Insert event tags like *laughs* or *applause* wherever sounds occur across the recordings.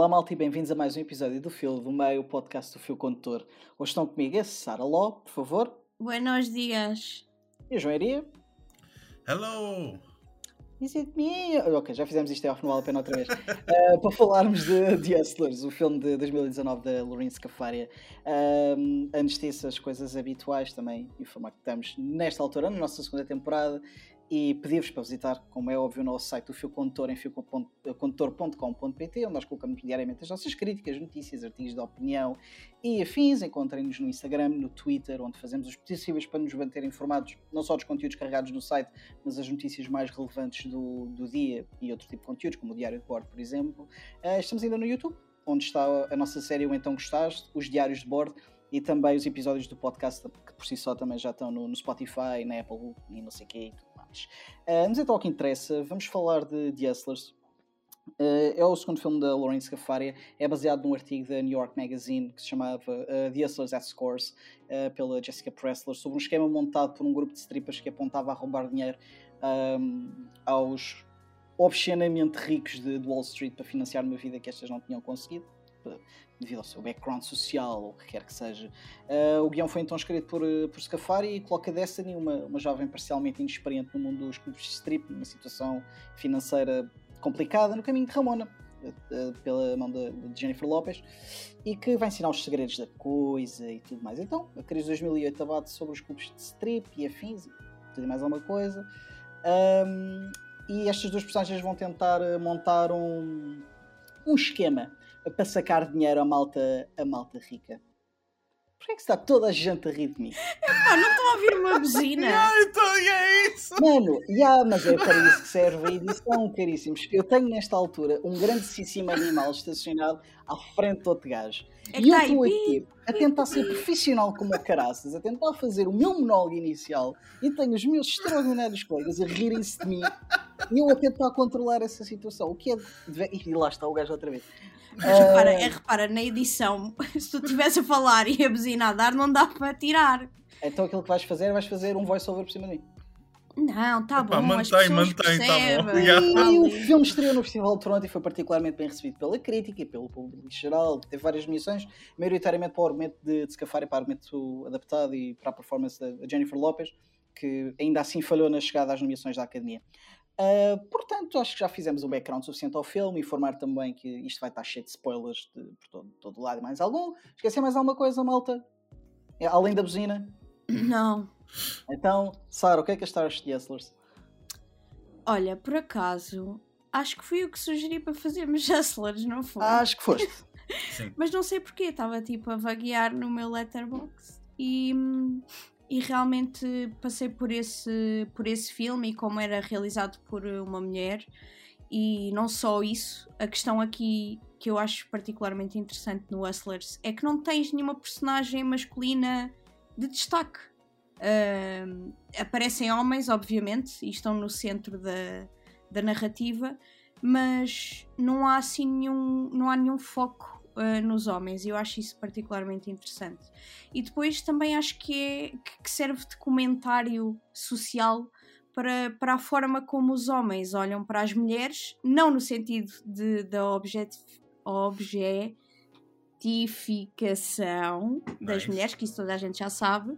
Olá malta e bem-vindos a mais um episódio do Fio do Meio, o podcast do Fio Condutor. Hoje estão comigo a Sara Ló, por favor. Buenos dias. E a João Iria. Hello! Is it me? Ok, já fizemos isto, off, não vale a pena outra vez. Uh, *laughs* para falarmos de The Hustlers, o filme de 2019 da Lorraine Scafaria. Um, antes disso, as coisas habituais também, informar que estamos nesta altura, na nossa segunda temporada, e pedir-vos para visitar, como é óbvio, o nosso site, o Fio Condutor, em fiocondutor.com.pt, onde nós colocamos diariamente as nossas críticas, notícias, artigos de opinião e afins. Encontrem-nos no Instagram, no Twitter, onde fazemos os possíveis para nos manter informados, não só dos conteúdos carregados no site, mas as notícias mais relevantes do, do dia e outro tipo de conteúdos, como o Diário de Bordo, por exemplo. Uh, estamos ainda no YouTube, onde está a nossa série O Então Gostaste, os Diários de Bordo, e também os episódios do podcast que por si só também já estão no, no Spotify, na Apple e não sei o que mais. Uh, mas então ao que interessa, vamos falar de The Hustlers. Uh, é o segundo filme da Lawrence Scafaria, é baseado num artigo da New York Magazine que se chamava uh, The Hustlers at Scores, pela Jessica Pressler, sobre um esquema montado por um grupo de strippers que apontava a roubar dinheiro um, aos obscenamente ricos de, de Wall Street para financiar uma vida que estas não tinham conseguido devido ao seu background social ou o que quer que seja. Uh, o guião foi então escrito por, eh, por Scafari e coloca Destiny, uma, uma jovem parcialmente inexperiente no mundo dos clubes de strip, numa situação financeira complicada, no caminho de Ramona, uh, pela mão de, Jennifer Lopez, e que vai ensinar os segredos da coisa e tudo mais. Então, a crise de 2008 abate sobre os clubes de strip e afins tudo e mais alguma coisa. Um, e estas duas personagens vão tentar montar um, um esquema para sacar dinheiro à malta, a malta rica. Porquê é que está toda a gente a rir de mim? Epá, não estou a ouvir uma buzina. *laughs* yeah, então, é isso! Mano, yeah, mas é para isso que serve a edição, caríssimos. Eu tenho nesta altura um grandíssimo animal estacionado à frente do outro gajo. É e eu tá estou aqui a tentar ser profissional como o caraças, a tentar fazer o meu monólogo inicial e tenho os meus extraordinários colegas a rirem-se de mim e eu a tentar controlar essa situação. O que é. E lá está o gajo outra vez. Mas repara, é, repara, na edição, *laughs* se tu estivesse a falar e a buzina a dar, não dá para tirar. Então aquilo que vais fazer é vais fazer um voice-over por cima de mim. Não, tá Epá, bom, mantém, mantém, tá bom. E *laughs* o filme estreou no Festival de Toronto e foi particularmente bem recebido pela crítica e pelo público em geral. Teve várias nomeações, maioritariamente para o argumento de, de Scafari, para o argumento adaptado e para a performance da Jennifer Lopez, que ainda assim falhou na chegada às nomeações da Academia. Uh, portanto, acho que já fizemos um background suficiente ao filme. Informar também que isto vai estar cheio de spoilers de, por todo, todo lado e mais algum. Esqueci mais alguma coisa, malta? É, além da buzina? Não. Então, Sara, o que é que achaste de Hustlers? Olha, por acaso, acho que fui eu que sugeri para fazermos *laughs* hustlers, não foi? Ah, acho que foste. *laughs* Sim. Mas não sei porquê, estava tipo a vaguear no meu letterbox e, e realmente passei por esse, por esse filme e como era realizado por uma mulher. E não só isso, a questão aqui que eu acho particularmente interessante no Hustlers é que não tens nenhuma personagem masculina de destaque. Ahm, aparecem homens, obviamente, e estão no centro da, da narrativa, mas não há assim nenhum, não há nenhum foco ah, nos homens, e eu acho isso particularmente interessante. E depois também acho que, é, que- serve de comentário social para, para a forma como os homens olham para as mulheres, não no sentido de, da objet, objetificação das mulheres, que isso toda a gente já sabe,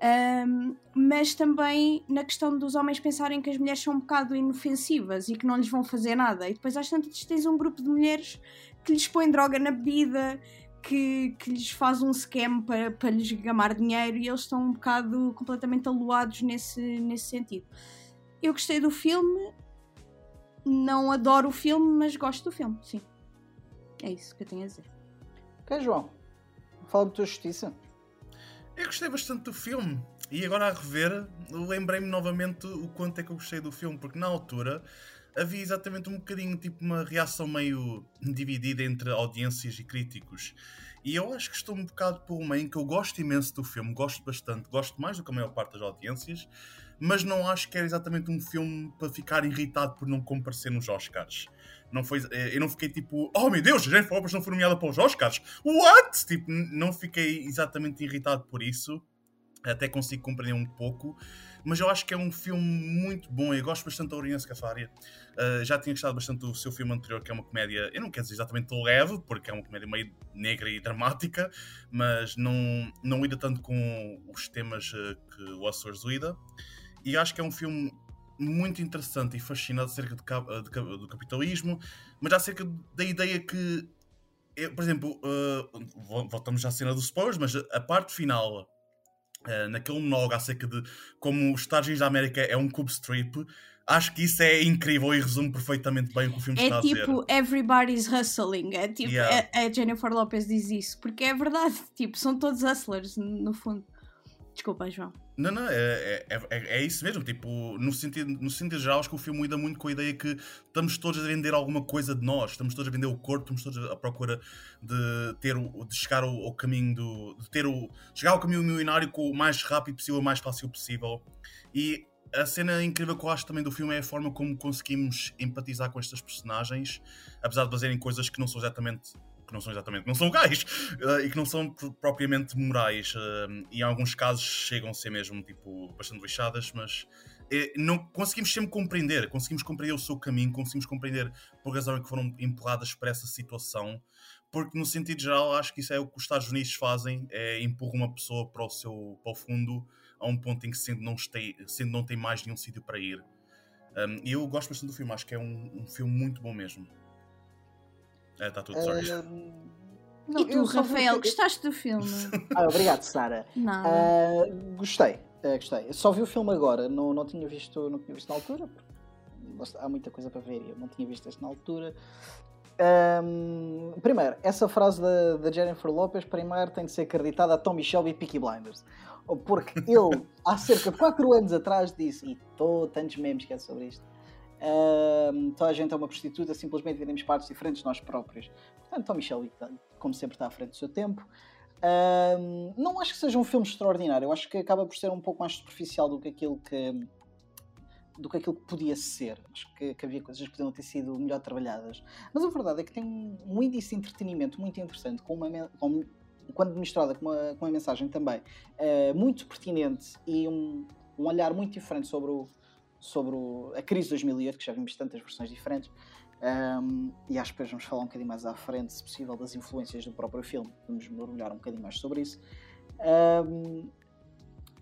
ahm, mas também na questão dos homens pensarem que as mulheres são um bocado inofensivas e que não lhes vão fazer nada. E depois às tantas tens um grupo de mulheres que lhes põe droga na bebida, que, que lhes faz um scam para, para lhes gamar dinheiro e eles estão um bocado completamente aluados nesse, nesse sentido. Eu gostei do filme, não adoro o filme, mas gosto do filme, sim. É isso que eu tenho a dizer. Ok, João. Fala da tua justiça. Eu gostei bastante do filme. E agora a rever, lembrei-me novamente o quanto é que eu gostei do filme, porque na altura havia exatamente um bocadinho tipo uma reação meio dividida entre audiências e críticos. E eu acho que estou um bocado por uma em que eu gosto imenso do filme, gosto bastante, gosto mais do que a maior parte das audiências, mas não acho que era exatamente um filme para ficar irritado por não comparecer nos Oscars. Não foi, eh, eu não fiquei tipo, oh meu Deus, Jennifer Lopez não foi nomeada para os Oscars. What? Tipo, não fiquei exatamente irritado por isso. Até consigo compreender um pouco. mas eu acho que é um filme muito bom. Eu gosto bastante da Oriana Scafaria. Uh, já tinha gostado bastante do seu filme anterior, que é uma comédia, eu não quero dizer exatamente leve, porque é uma comédia meio negra e dramática, mas não, não lida tanto com os temas uh, que o Açores lida. E acho que é um filme muito interessante e fascinante acerca de, de, do capitalismo, mas acerca da ideia que, eu, por exemplo, uh, voltamos à cena dos spoilers, mas a parte final Uh, naquele monólogo acerca de como os Estados Unidos da América é um cube strip, acho que isso é incrível e resume perfeitamente bem o que o filme é está tipo, a dizer. É tipo everybody's hustling, é tipo, Yeah. a, a Jennifer Lopez diz isso, porque é verdade, *laughs* tipo, são todos hustlers, no fundo. Desculpa, João. Não, não, é, é, é, é isso mesmo. Tipo, no sentido, no sentido geral, acho que o filme lida muito com a ideia que estamos todos a vender alguma coisa de nós, estamos todos a vender o corpo, estamos todos à procura de ter o, de chegar ao, ao caminho do. de ter o. chegar ao caminho milionário o mais rápido possível, o mais fácil possível. E a cena incrível que eu acho também do filme é a forma como conseguimos empatizar com estas personagens, apesar de fazerem coisas que não são exatamente que não são exatamente, não são legais uh, e que não são propriamente morais uh, e em alguns casos chegam a ser mesmo tipo bastante lixadas, mas eh, não conseguimos sempre compreender, conseguimos compreender o seu caminho, conseguimos compreender por razão é que foram empurradas para essa situação, porque no sentido geral acho que isso é o que os Estados Unidos fazem, é empurrar uma pessoa para o seu para o fundo a um ponto em que sendo não, este, sendo não tem mais nenhum sítio para ir. Um, e eu gosto bastante do filme, acho que é um, um filme muito bom mesmo. É, está tudo, sorry. Uh, e tu, Rafael, vi... gostaste do filme? *laughs* ah, obrigado, Sara. Não. Uh, gostei, uh, gostei. Só vi o filme agora, não, não, tinha visto, não tinha visto na altura. Há muita coisa para ver e eu não tinha visto este na altura. Um, primeiro, essa frase da, da Jennifer Lopez, primeiro, tem de ser acreditada a Tommy Shelby e Peaky Blinders. Porque ele, há cerca de 4 anos atrás, disse, e tô, tantos memes que é sobre isto, um, toda a gente é uma prostituta, simplesmente vendemos partes diferentes de nós próprios. Portanto, Tommy Shelby, como sempre, está à frente do seu tempo. Não acho que seja um filme extraordinário, eu acho que acaba por ser um pouco mais superficial do que aquilo que do que aquilo que podia ser. Acho que, que havia coisas que podiam ter sido melhor trabalhadas. Mas a verdade é que tem um, um índice de entretenimento muito interessante, com uma, com, quando misturada com uma, com uma mensagem também uh, muito pertinente e um, um olhar muito diferente sobre, o, sobre o, a crise de 2008, que já vimos tantas versões diferentes. Um, e acho que depois vamos falar um bocadinho mais à frente, se possível, das influências do próprio filme. Vamos mergulhar um bocadinho mais sobre isso. Um,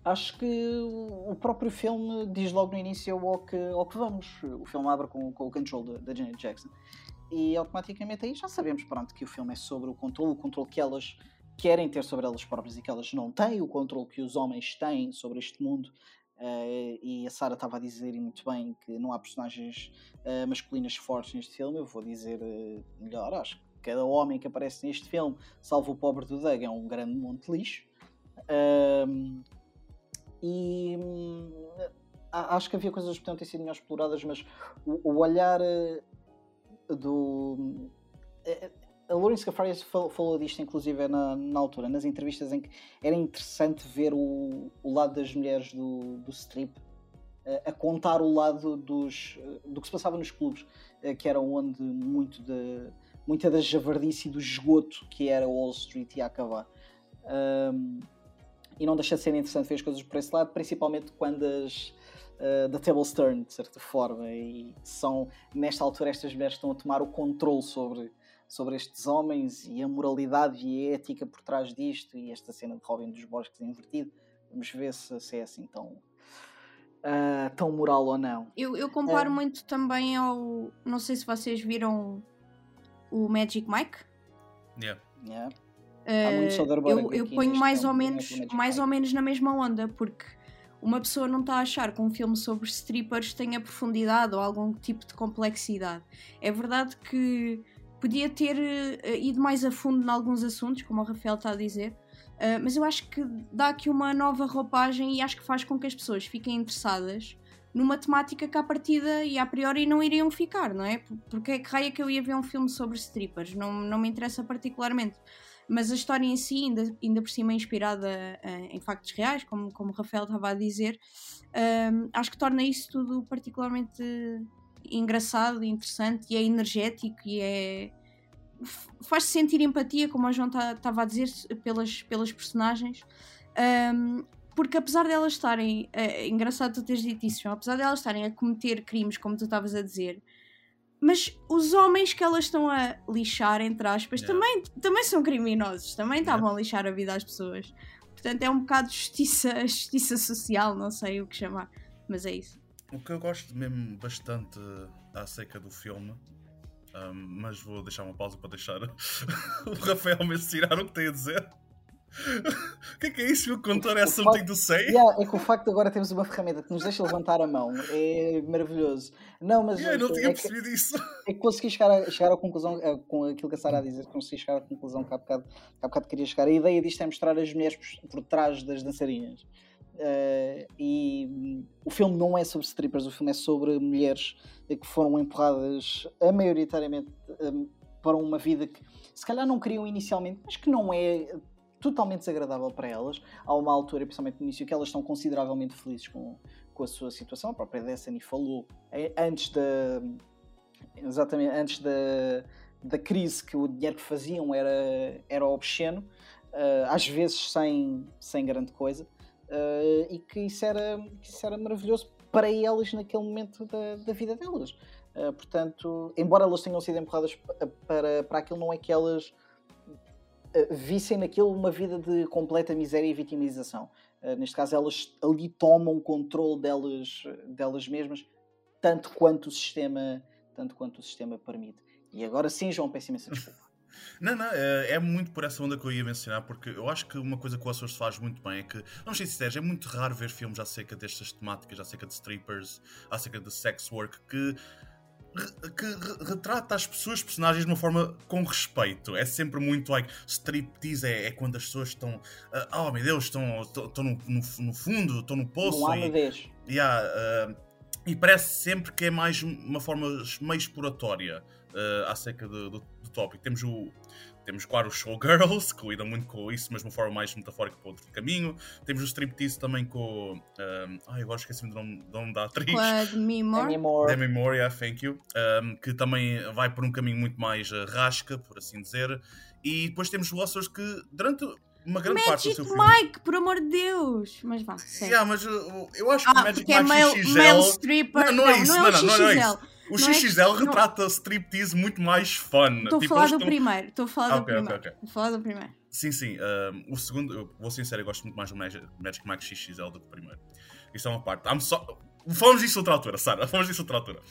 acho que o próprio filme diz logo no início ao que, ao que vamos. O filme abre com, com o control da Janet Jackson. E automaticamente aí já sabemos pronto, que o filme é sobre o controle, o controle que elas querem ter sobre elas próprias e que elas não têm, o controle que os homens têm sobre este mundo. Uh, e a Sara estava a dizer muito bem que não há personagens uh, masculinas fortes neste filme. Eu vou dizer uh, melhor, acho que cada homem que aparece neste filme, salvo o pobre do Doug, é um grande monte de lixo. E hum, acho que havia coisas que podiam ter sido melhor exploradas, mas o, o olhar do a Lawrence Gafarias falou disto, inclusive, na, na, altura, nas entrevistas, em que era interessante ver o, o lado das mulheres do, do strip a, a contar o lado dos, do que se passava nos clubes, que era onde muito de, muita da javardice e do esgoto que era Wall Street ia acabar. Um, e não deixa de ser interessante ver as coisas por esse lado, principalmente quando as. Uh, da Table Stern, de certa forma, e são nesta altura estas mulheres que estão a tomar o controle sobre sobre estes homens e a moralidade e a ética por trás disto e esta cena de Robin dos Bosques invertido. Vamos ver se, se é assim tão, uh, tão moral ou não. Eu, eu comparo uh, muito também ao. Não sei se vocês viram o Magic Mike. Yeah. yeah. Uh, eu, eu ponho mais ou menos mais ou menos na mesma onda porque uma pessoa não está a achar que um filme sobre strippers tenha profundidade ou algum tipo de complexidade. É verdade que podia ter uh, ido mais a fundo em alguns assuntos, como o Rafael está a dizer, uh, mas eu acho que dá aqui uma nova roupagem e acho que faz com que as pessoas fiquem interessadas numa temática que à partida e a priori não iriam ficar, não é? Porque é que raia que eu ia ver um filme sobre strippers? Não, não me interessa particularmente. Mas a história em si, ainda, ainda por cima inspirada uh, em factos reais, como, como o Rafael estava a dizer, acho que torna isso tudo particularmente engraçado, interessante e é energético e é faz sentir empatia, como a João estava tá, a dizer, pelas, pelas personagens. Um, porque apesar de elas estarem. É, engraçado tu teres dito isso, João, apesar de elas estarem a cometer crimes, como tu estavas a dizer, mas os homens que elas estão a lixar, entre aspas, Yeah. também, também são criminosos, também Yeah. estavam a lixar a vida às pessoas. Portanto, é um bocado justiça, *laughs* justiça social, não sei o que chamar, mas é isso. O que eu gosto mesmo bastante acerca do filme, um, mas vou deixar uma pausa para deixar *laughs* o Rafael mencionar o que tem a dizer. O que é que é isso? O contor é O something facto- to say? Yeah, é que o facto de agora termos uma ferramenta que nos deixa levantar a mão é maravilhoso. Não, mas Yeah, eu não tinha é, que, percebido isso. é que consegui chegar, a, chegar à conclusão, eh, com aquilo que a Sara a dizer, consegui chegar à conclusão que há bocado, que há bocado queria chegar. A ideia disto é mostrar as mulheres por, por trás das dançarinas. Eh, e hum, o filme não é sobre strippers, o filme é sobre mulheres eh, que foram empurradas a maioritariamente hum, para uma vida que se calhar não queriam inicialmente, mas que não é totalmente desagradável para elas. Há uma altura, principalmente no início, que elas estão consideravelmente felizes com, com a sua situação. A própria Destiny falou eh, antes da. Exatamente, antes da, da crise, que o dinheiro que faziam era, era obsceno, eh, às vezes sem, sem grande coisa, eh, e que isso, era, que isso era maravilhoso para elas naquele momento da, da vida delas. Eh, portanto, embora elas tenham sido empurradas pa- para, para aquilo, não é que elas eh, vissem naquilo uma vida de completa miséria e vitimização. Eh, neste caso, elas ali tomam o controle delas, delas mesmas, tanto quanto o sistema, tanto quanto o sistema permite. E agora sim, João, peço imensa desculpa. Não, não, é, é muito por essa onda que eu ia mencionar, porque eu acho que uma coisa que o Açores faz muito bem é que, vamos ser sinceros, é muito raro ver filmes acerca destas temáticas, acerca de strippers, acerca de sex work, que, que re- retrata as pessoas, personagens de uma forma com respeito. É sempre muito like, striptease é, é quando as pessoas estão, ah, oh meu Deus, estão, estão, no, no, no fundo, estão no poço. não há e-. Yeah, uh, e parece sempre que é mais uma forma meio exploratória uh, acerca do, do, do tópico. Temos o. Temos, claro, os showgirls, que lidam muito com isso, mas de uma forma mais metafórica para outro caminho. Temos o striptease também com. Um, ai, agora esqueci-me do nome, do nome da atriz. Com a Demi Moore. Demi Moore, yeah, thank you. Um, que também vai por um caminho muito mais uh, rasca, por assim dizer. E depois temos o Oscars que, durante uma grande parte do Magic seu filme. Mike, por amor de Deus! Mas vá, sério. Yeah, mas uh, eu acho que o Ah, Magic porque é Mike male, XXL. male stripper. Não, não é isso, não, não, é não, o não, não é XXL. O Não é- XXL não- retrata striptease muito mais fun. Estou a Tipo, falar eles do estão- primeiro. Estou a falar Ah, do ok, ok, primeiro. ok. Estou a falar do primeiro. Sim, sim. um, o segundo, eu vou ser sincero, eu gosto muito mais do Magic, Mike XXL do que o primeiro. Isso é uma parte. I'm so... Falamos disso outra altura, Sara. Falamos disso outra altura.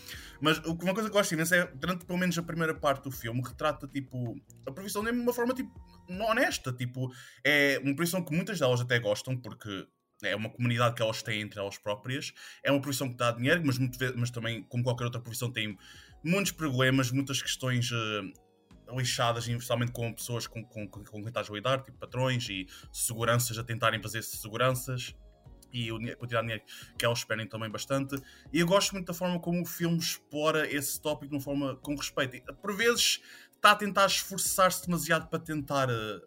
Mas uma coisa que eu gosto imenso é, durante pelo menos a primeira parte do filme, retrata, tipo, a profissão de uma forma, tipo, honesta. Tipo, é uma profissão que muitas delas até gostam, porque é uma comunidade que elas têm entre elas próprias. É uma profissão que dá dinheiro, mas, muito mas também, como qualquer outra profissão, tem muitos problemas, muitas questões eh, lixadas, especialmente com pessoas com, com, com, com quem estás a lidar, tipo patrões e seguranças a tentarem fazer seguranças e a quantidade de dinheiro que elas esperem também bastante. E eu gosto muito da forma como o filme explora esse tópico de uma forma com respeito. Por vezes está a tentar esforçar-se demasiado para tentar eh,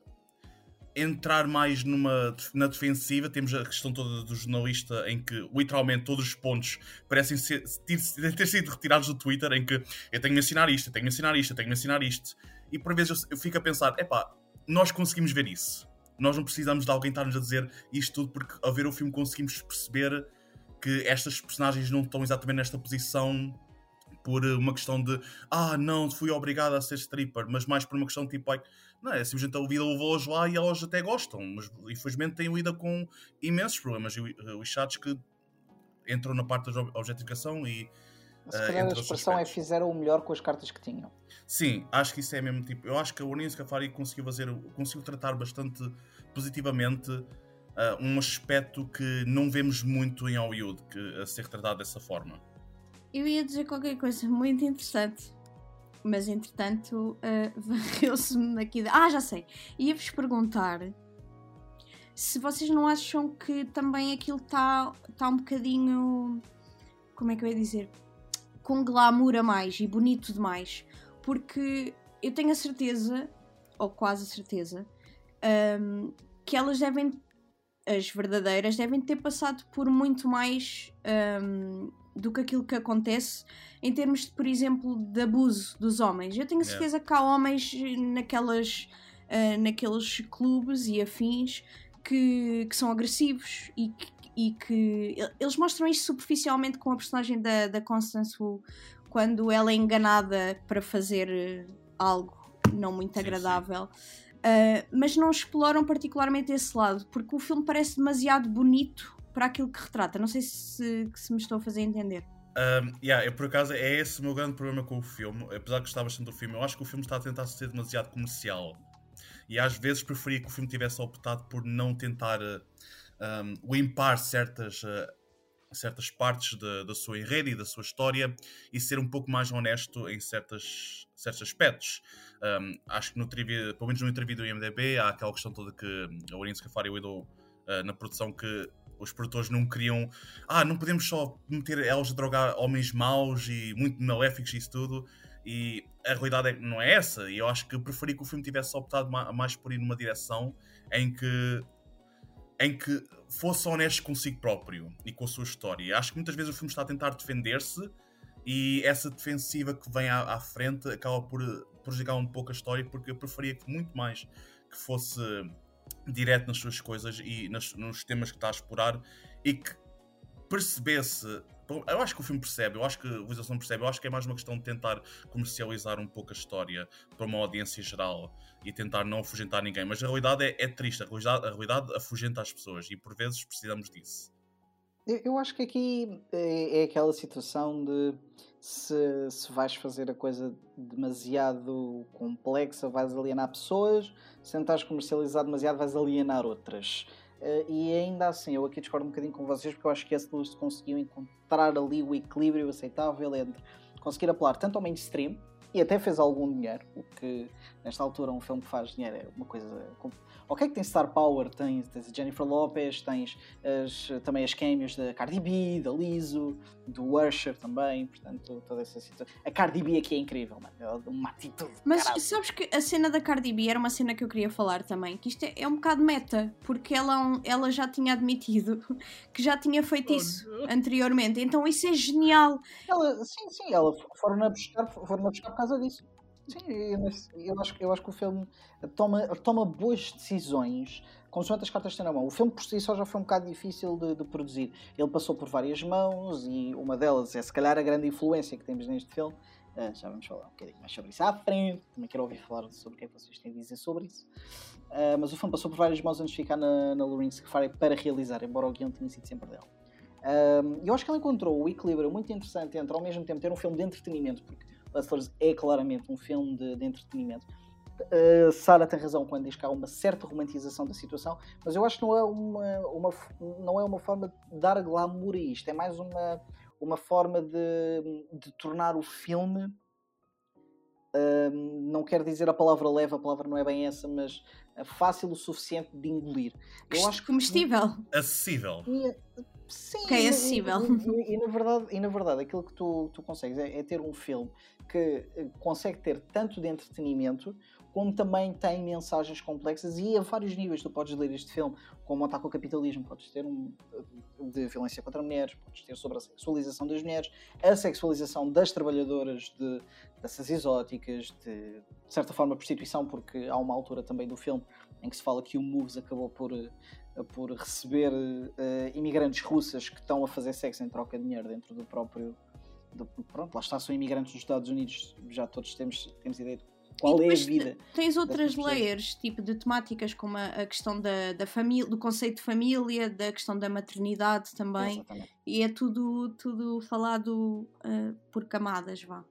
entrar mais numa, na defensiva. Temos a questão toda do jornalista em que literalmente todos os pontos parecem ser, *laughs* ter, sido retirados do Twitter em que eu tenho de mencionar isto, eu tenho de mencionar isto, eu tenho de mencionar isto. E por vezes eu, eu fico a pensar, epá, nós conseguimos ver isso. Nós não precisamos de alguém estar-nos a dizer isto tudo porque ao ver o filme conseguimos perceber que estas personagens não estão exatamente nesta posição por uma questão de ah, não, fui obrigada a ser stripper, mas mais por uma questão tipo, like, não é, simplesmente a vida levou-as lá e elas até gostam, mas infelizmente têm lida com imensos problemas e eh, lixados que entram na parte da ob- objetificação e Se eh, calhar a expressão é fizeram o melhor com as cartas que tinham. Sim, acho que isso é mesmo tipo. Eu acho que a Warren Scafari conseguiu fazer, conseguiu tratar bastante positivamente ah, um aspecto que não vemos muito em Hollywood que, a ser retratado dessa forma. Eu ia dizer qualquer coisa muito interessante. Mas entretanto, uh, *laughs* varreu-se-me aqui. de- Ah, já sei. Ia-vos perguntar se vocês não acham que também aquilo está tá um bocadinho. Como é que eu ia dizer? Com glamour a mais e bonito demais. Porque eu tenho a certeza, ou quase a certeza, um, que elas devem. As verdadeiras devem ter passado por muito mais um, do que aquilo que acontece em termos, de, por exemplo, de abuso dos homens. Eu tenho a Yeah. certeza que há homens naquelas, ah, naqueles clubes e afins que, que são agressivos e que, e que eles mostram isto superficialmente com a personagem da, da Constance Wu quando ela é enganada para fazer eh, algo não muito agradável. Sim, sim. Uh, mas não exploram particularmente esse lado, porque o filme parece demasiado bonito para aquilo que retrata. Não sei se, se me estou a fazer entender. Um, yeah, eu, por acaso é esse o meu grande problema com o filme. Apesar de gostar bastante do filme, eu acho que o filme está a tentar ser demasiado comercial. E às vezes preferia que o filme tivesse optado por não tentar um, limpar certas, uh, certas partes da sua enredo e da sua história e ser um pouco mais honesto em certas, certos aspectos. Um, acho que no trivia, pelo menos no interview do IMDB, há aquela questão toda que a Orin Scafari lidou uh, na produção que os produtores não queriam. Ah, não podemos só meter elas a drogar homens maus e muito maléficos e isso tudo. E a realidade é, não é essa. E eu acho que preferi que o filme tivesse optado mais por ir numa direção em que em que fosse honesto consigo próprio e com a sua história. Acho que muitas vezes o filme está a tentar defender-se e essa defensiva que vem à, à, frente acaba por prejudicar um pouco a história porque eu preferia que muito mais que fosse direto nas suas coisas e nas, nos temas que está a explorar e que percebesse. Eu acho que o filme percebe, eu acho que a realização percebe, eu acho que é mais uma questão de tentar comercializar um pouco a história para uma audiência geral e tentar não afugentar ninguém. Mas a realidade é, é triste, a realidade, a realidade afugenta as pessoas e por vezes precisamos disso. Eu acho que aqui é, é aquela situação de se, se vais fazer a coisa demasiado complexa, vais alienar pessoas, se tentares comercializar demasiado, vais alienar outras. Uh, e ainda assim, eu aqui discordo um bocadinho com vocês, porque eu acho que esse Lewis conseguiu encontrar ali o equilíbrio aceitável entre conseguir apelar tanto ao mainstream e até fez algum dinheiro, o que nesta altura um filme que faz dinheiro é uma coisa Ok, que tem Star Power, tens, tens a Jennifer Lopez, tens as, também as cameos da Cardi B, da Lizzo, do Usher também, portanto, toda essa situação. A Cardi B aqui é incrível, mano. Ela uma atitude. Mas caralho. sabes que a cena da Cardi B era uma cena que eu queria falar também, que isto é, é um bocado meta, porque ela, ela já tinha admitido *laughs* que já tinha feito oh, isso anteriormente, então isso é genial. Ela, sim, sim, ela foram a buscar, foram a buscar por causa disso. Sim, eu, acho, eu acho que o filme toma, toma boas decisões consoante as cartas que tem na mão. O filme por si só já foi um bocado difícil de, de, produzir. Ele passou por várias mãos e uma delas é se calhar a grande influência que temos neste filme. Uh, já vamos falar um bocadinho mais sobre isso à frente. Também quero ouvir falar sobre o que é que vocês têm a dizer sobre isso. Uh, mas o filme passou por várias mãos antes de ficar na, na Safari para realizar, embora o guião tenha sido sempre dela. Uh, eu acho que ela encontrou o equilíbrio muito interessante entre ao mesmo tempo ter um filme de entretenimento, porque Hustlers é claramente um filme de, de entretenimento. Uh, Sara tem razão quando diz que há uma certa romantização da situação, mas eu acho que não é uma, uma, não é uma forma de dar glamour a isto, é mais uma, uma forma de, de tornar o filme. Uh, não quero dizer a palavra leve, a palavra não é bem essa, mas fácil o suficiente de engolir. Eu acho comestível. Acessível. Sim, que é acessível. E, e, e, na *laughs* verdade, e na verdade, aquilo que tu, tu consegues é, é ter um filme que eh, consegue ter tanto de entretenimento como também tem mensagens complexas e a vários níveis. Tu podes ler este filme como ataque ao capitalismo, podes ter um de violência contra mulheres, podes ter sobre a sexualização das mulheres, a sexualização das trabalhadoras de dessas exóticas, de, de certa forma prostituição, porque há uma altura também do filme em que se fala que o Moves acabou por, eh, por receber uh, imigrantes russas que estão a fazer sexo em troca de dinheiro dentro do próprio de, pronto, lá está, são imigrantes dos Estados Unidos, já todos temos, temos ideia de qual é a vida. Tens outras layers, tipo de temáticas, como a, a questão da, da família, do conceito de família, da questão da maternidade também. Exatamente. E é tudo, tudo falado uh, por camadas, vá.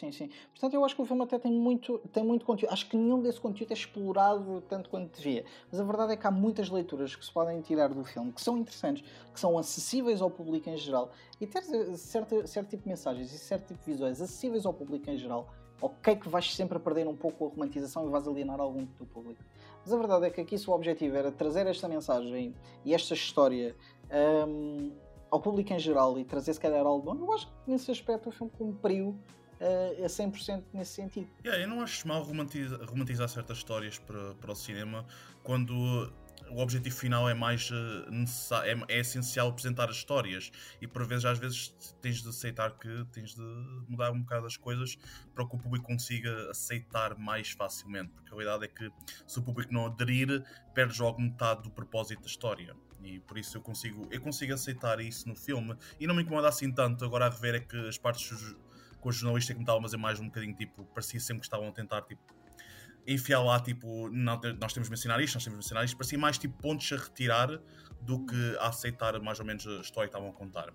Sim, sim. Portanto, eu acho que o filme até tem muito, tem muito conteúdo. Acho que nenhum desse conteúdo é explorado tanto quanto devia. Mas a verdade é que há muitas leituras que se podem tirar do filme que são interessantes, que são acessíveis ao público em geral. E ter certo, certo tipo de mensagens e certo tipo de visões acessíveis ao público em geral, ok que vais sempre perder um pouco a romantização e vais alienar algum do público. Mas a verdade é que aqui o objetivo era trazer esta mensagem e esta história um, ao público em geral e trazer se calhar algo bom. Eu acho que nesse aspecto o filme cumpriu a 100% nesse sentido. Yeah, eu não acho mal romantizar, romantizar certas histórias para, para o cinema quando o objetivo final é mais necessário, é, é, essencial apresentar as histórias e por vezes às vezes tens de aceitar que tens de mudar um bocado as coisas para que o público consiga aceitar mais facilmente, porque a realidade é que se o público não aderir, perdes logo metade do propósito da história. E por isso eu consigo, eu consigo aceitar isso no filme e não me incomoda assim tanto agora a rever é que as partes com o jornalista que me estavam a fazer mais um bocadinho tipo, parecia sempre que estavam a tentar tipo enfiar lá, tipo, não, nós temos de mencionar isto, nós temos de mencionar isto, parecia mais tipo pontos a retirar do que a aceitar mais ou menos a história que estavam a contar.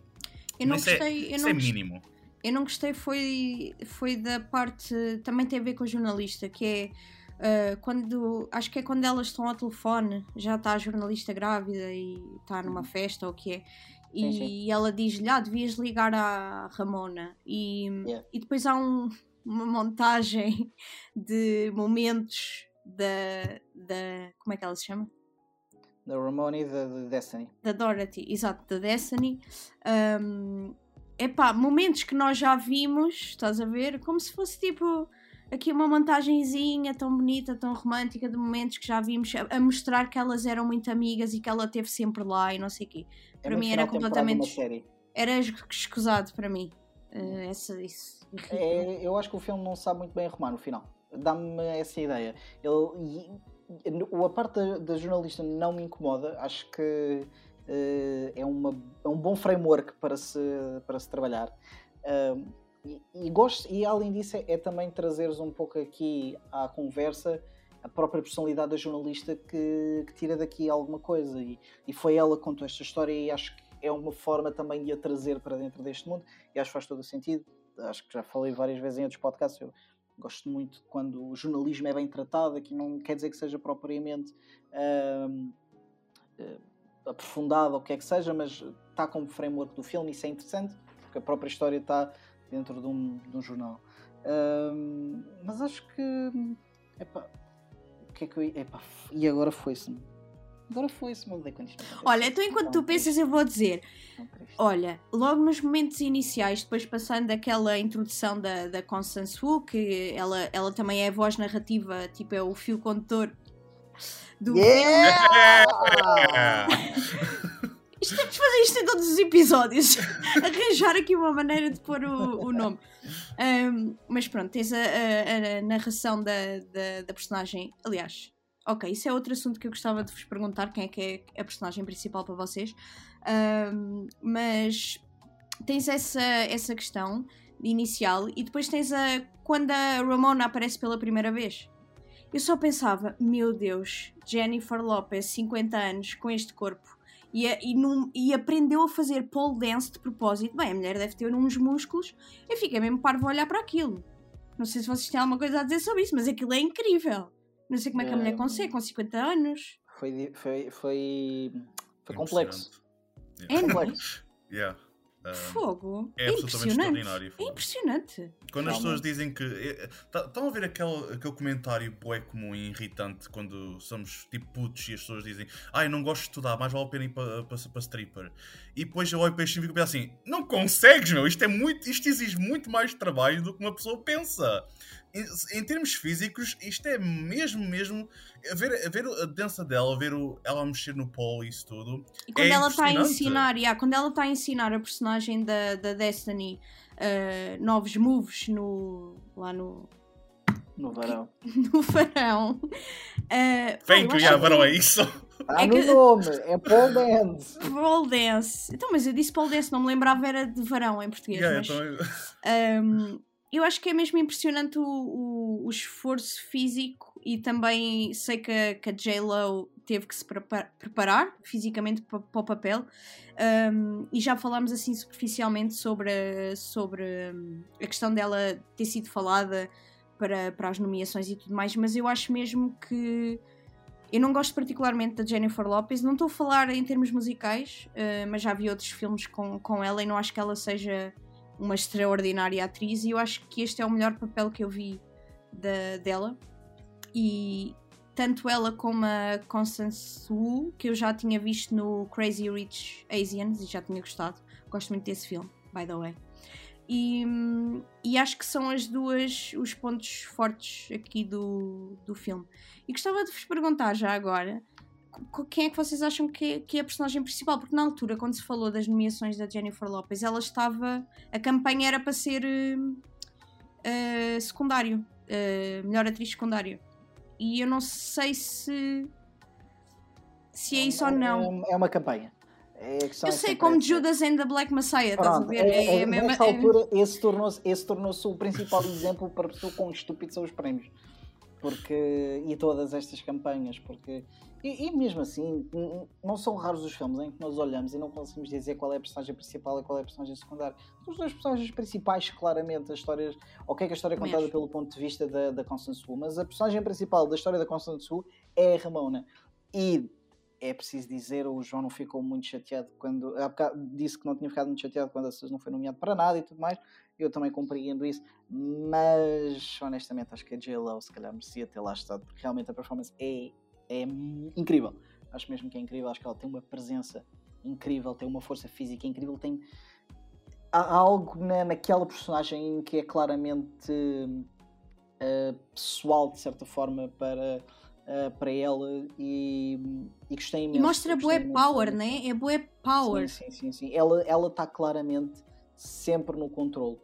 Eu não Mas é- gostei. É, eu não é mínimo. Eu não gostei, foi, foi da parte. Também tem a ver com o jornalista, que é. Uh, quando acho que é quando elas estão ao telefone, já está a jornalista grávida e está numa uhum. festa ou o que é, e sim, sim. ela diz-lhe: Ah, devias ligar à Ramona. E, yeah. e depois há um, uma montagem *laughs* de momentos da, da. Como é que ela se chama? Da Ramona e da, Destiny. Da Dorothy, exato, da Destiny. Um, epá, momentos que nós já vimos, estás a ver? Como se fosse tipo aqui uma montagenzinha tão bonita, tão romântica de momentos que já vimos a, mostrar que elas eram muito amigas e que ela esteve sempre lá e não sei o quê. É para mim era completamente. Era escusado para mim. Uh, essa, isso. É, eu acho que o filme não sabe muito bem arrumar no final. Dá-me essa ideia. Ele, a parte da, da, jornalista não me incomoda. Acho que uh, é, uma, é um bom framework para se, para se trabalhar. Uh, e, e, gosto, e além disso, é, é, também trazeres um pouco aqui à conversa a própria personalidade da jornalista que, que tira daqui alguma coisa. E, e foi ela que contou esta história, e acho que é uma forma também de a trazer para dentro deste mundo, e acho que faz todo o sentido acho que já falei várias vezes em outros podcasts, eu gosto muito quando o jornalismo é bem tratado, aqui não quer dizer que seja propriamente uh, uh, aprofundado ou o que é que seja, mas está como framework do filme, isso é interessante, porque a própria história está dentro de um, de um jornal. Uh, mas acho que. Epá, o que é que eu. Epá, e agora foi-se-me Agora foi-se, mudei quando isto Olha, então enquanto tu pensas, eu vou dizer: olha, logo nos momentos iniciais, depois passando aquela introdução da, da Constance Wu, que ela, ela também é a voz narrativa, tipo, é o fio condutor do. Yeah! *laughs* *laughs* Temos de fazer isto em todos os episódios. *laughs* Arranjar aqui uma maneira de pôr o, o nome. Um, mas pronto, tens a, a, a narração da, da, da personagem. Aliás, Ok, isso é outro assunto que eu gostava de vos perguntar: quem é que é a personagem principal para vocês. Um, mas tens essa, essa questão inicial e depois tens a. quando a Ramona aparece pela primeira vez. Eu só pensava, meu Deus, Jennifer Lopez, 50 anos, com este corpo, e, a, e, num, e, aprendeu a fazer pole dance de propósito. Bem, a mulher deve ter uns músculos. Eu fiquei mesmo parvo a olhar para aquilo. Não sei se vocês têm alguma coisa a dizer sobre isso, mas aquilo é incrível. Não sei como é que a mulher consegue, com 50 anos. Foi, foi, foi, foi complexo. É, complexo. Yeah. Fogo. É, é absolutamente extraordinário. É impressionante. Quando as pessoas dizem que. É, tá, estão a ver aquele, aquele comentário bué comum e irritante quando somos tipo putos e as pessoas dizem ai, ah, não gosto de estudar, mais vale a pena ir para, para, para stripper. E depois eu olho para este e fico assim: não consegues, meu, isto, é muito, isto exige muito mais trabalho do que uma pessoa pensa em, em, termos físicos, isto é mesmo, mesmo. Ver, a ver a dança dela, ver o, ela mexer no polo e isso tudo. E quando é ela está a ensinar, yeah, quando ela está a ensinar a personagem da, da Destiny uh, novos moves no, lá no. No varão. *laughs* No varão. Uh, Vem que já varão é isso. Está é no que... nome, é pole dance. *laughs* Pole dance. Então, mas eu disse pole dance, não me lembrava, era de varão em português. Yeah, mas, então... um, eu acho que é mesmo impressionante o, o, o esforço físico e também sei que a, que a J-Lo teve que se preparar fisicamente para, para o papel um, e já falámos assim superficialmente sobre, sobre hum, a questão dela ter sido falada para, para as nomeações e tudo mais, mas eu acho mesmo que eu não gosto particularmente da Jennifer Lopez, não estou a falar em termos musicais, uh, mas já vi outros filmes com, com ela e não acho que ela seja uma extraordinária atriz. E eu acho que este é o melhor papel que eu vi da, dela. E tanto ela como a Constance Wu que eu já tinha visto no Crazy Rich Asians e já tinha gostado. Gosto muito desse filme, by the way e, e acho que são as duas os pontos fortes aqui do, do filme e gostava de vos perguntar já agora quem é que vocês acham que é, que é a personagem principal? Porque na altura, quando se falou das nomeações da Jennifer Lopez, ela estava. A campanha era para ser uh, uh, secundário, uh, melhor atriz secundária. E eu não sei se. se é isso é, ou não. É uma campanha. É eu sei, como Judas and the Black Messiah, estás a ver? É, é, é, nessa altura, esse tornou-se tornou o principal exemplo para a pessoa quão estúpidos são os prémios. Porque, e todas estas campanhas, porque e, e, mesmo assim, não são raros os filmes em que nós olhamos e não conseguimos dizer qual é a personagem principal e qual é a personagem secundária. Os dois personagens principais, claramente, as histórias. Ok, que a história é contada mesmo. pelo ponto de vista da, da Constance Wu, mas a personagem principal da história da Constance Wu é a Ramona. E é preciso dizer, o João não ficou muito chateado quando. disse que não tinha ficado muito chateado quando a Susan não foi nomeado para nada e tudo mais. Eu também compreendo isso, mas honestamente acho que a J-Lo se calhar merecia ter lá estado, porque realmente a performance é é incrível. Acho mesmo que é incrível. Acho que ela tem uma presença incrível, tem uma força física incrível, tem há algo na, naquela personagem que é claramente uh, pessoal de certa forma para uh, para ela e, e gostei imenso. E mostra boa power, né? É boa power. Sim, sim, sim, sim. Ela ela está claramente sempre no controle.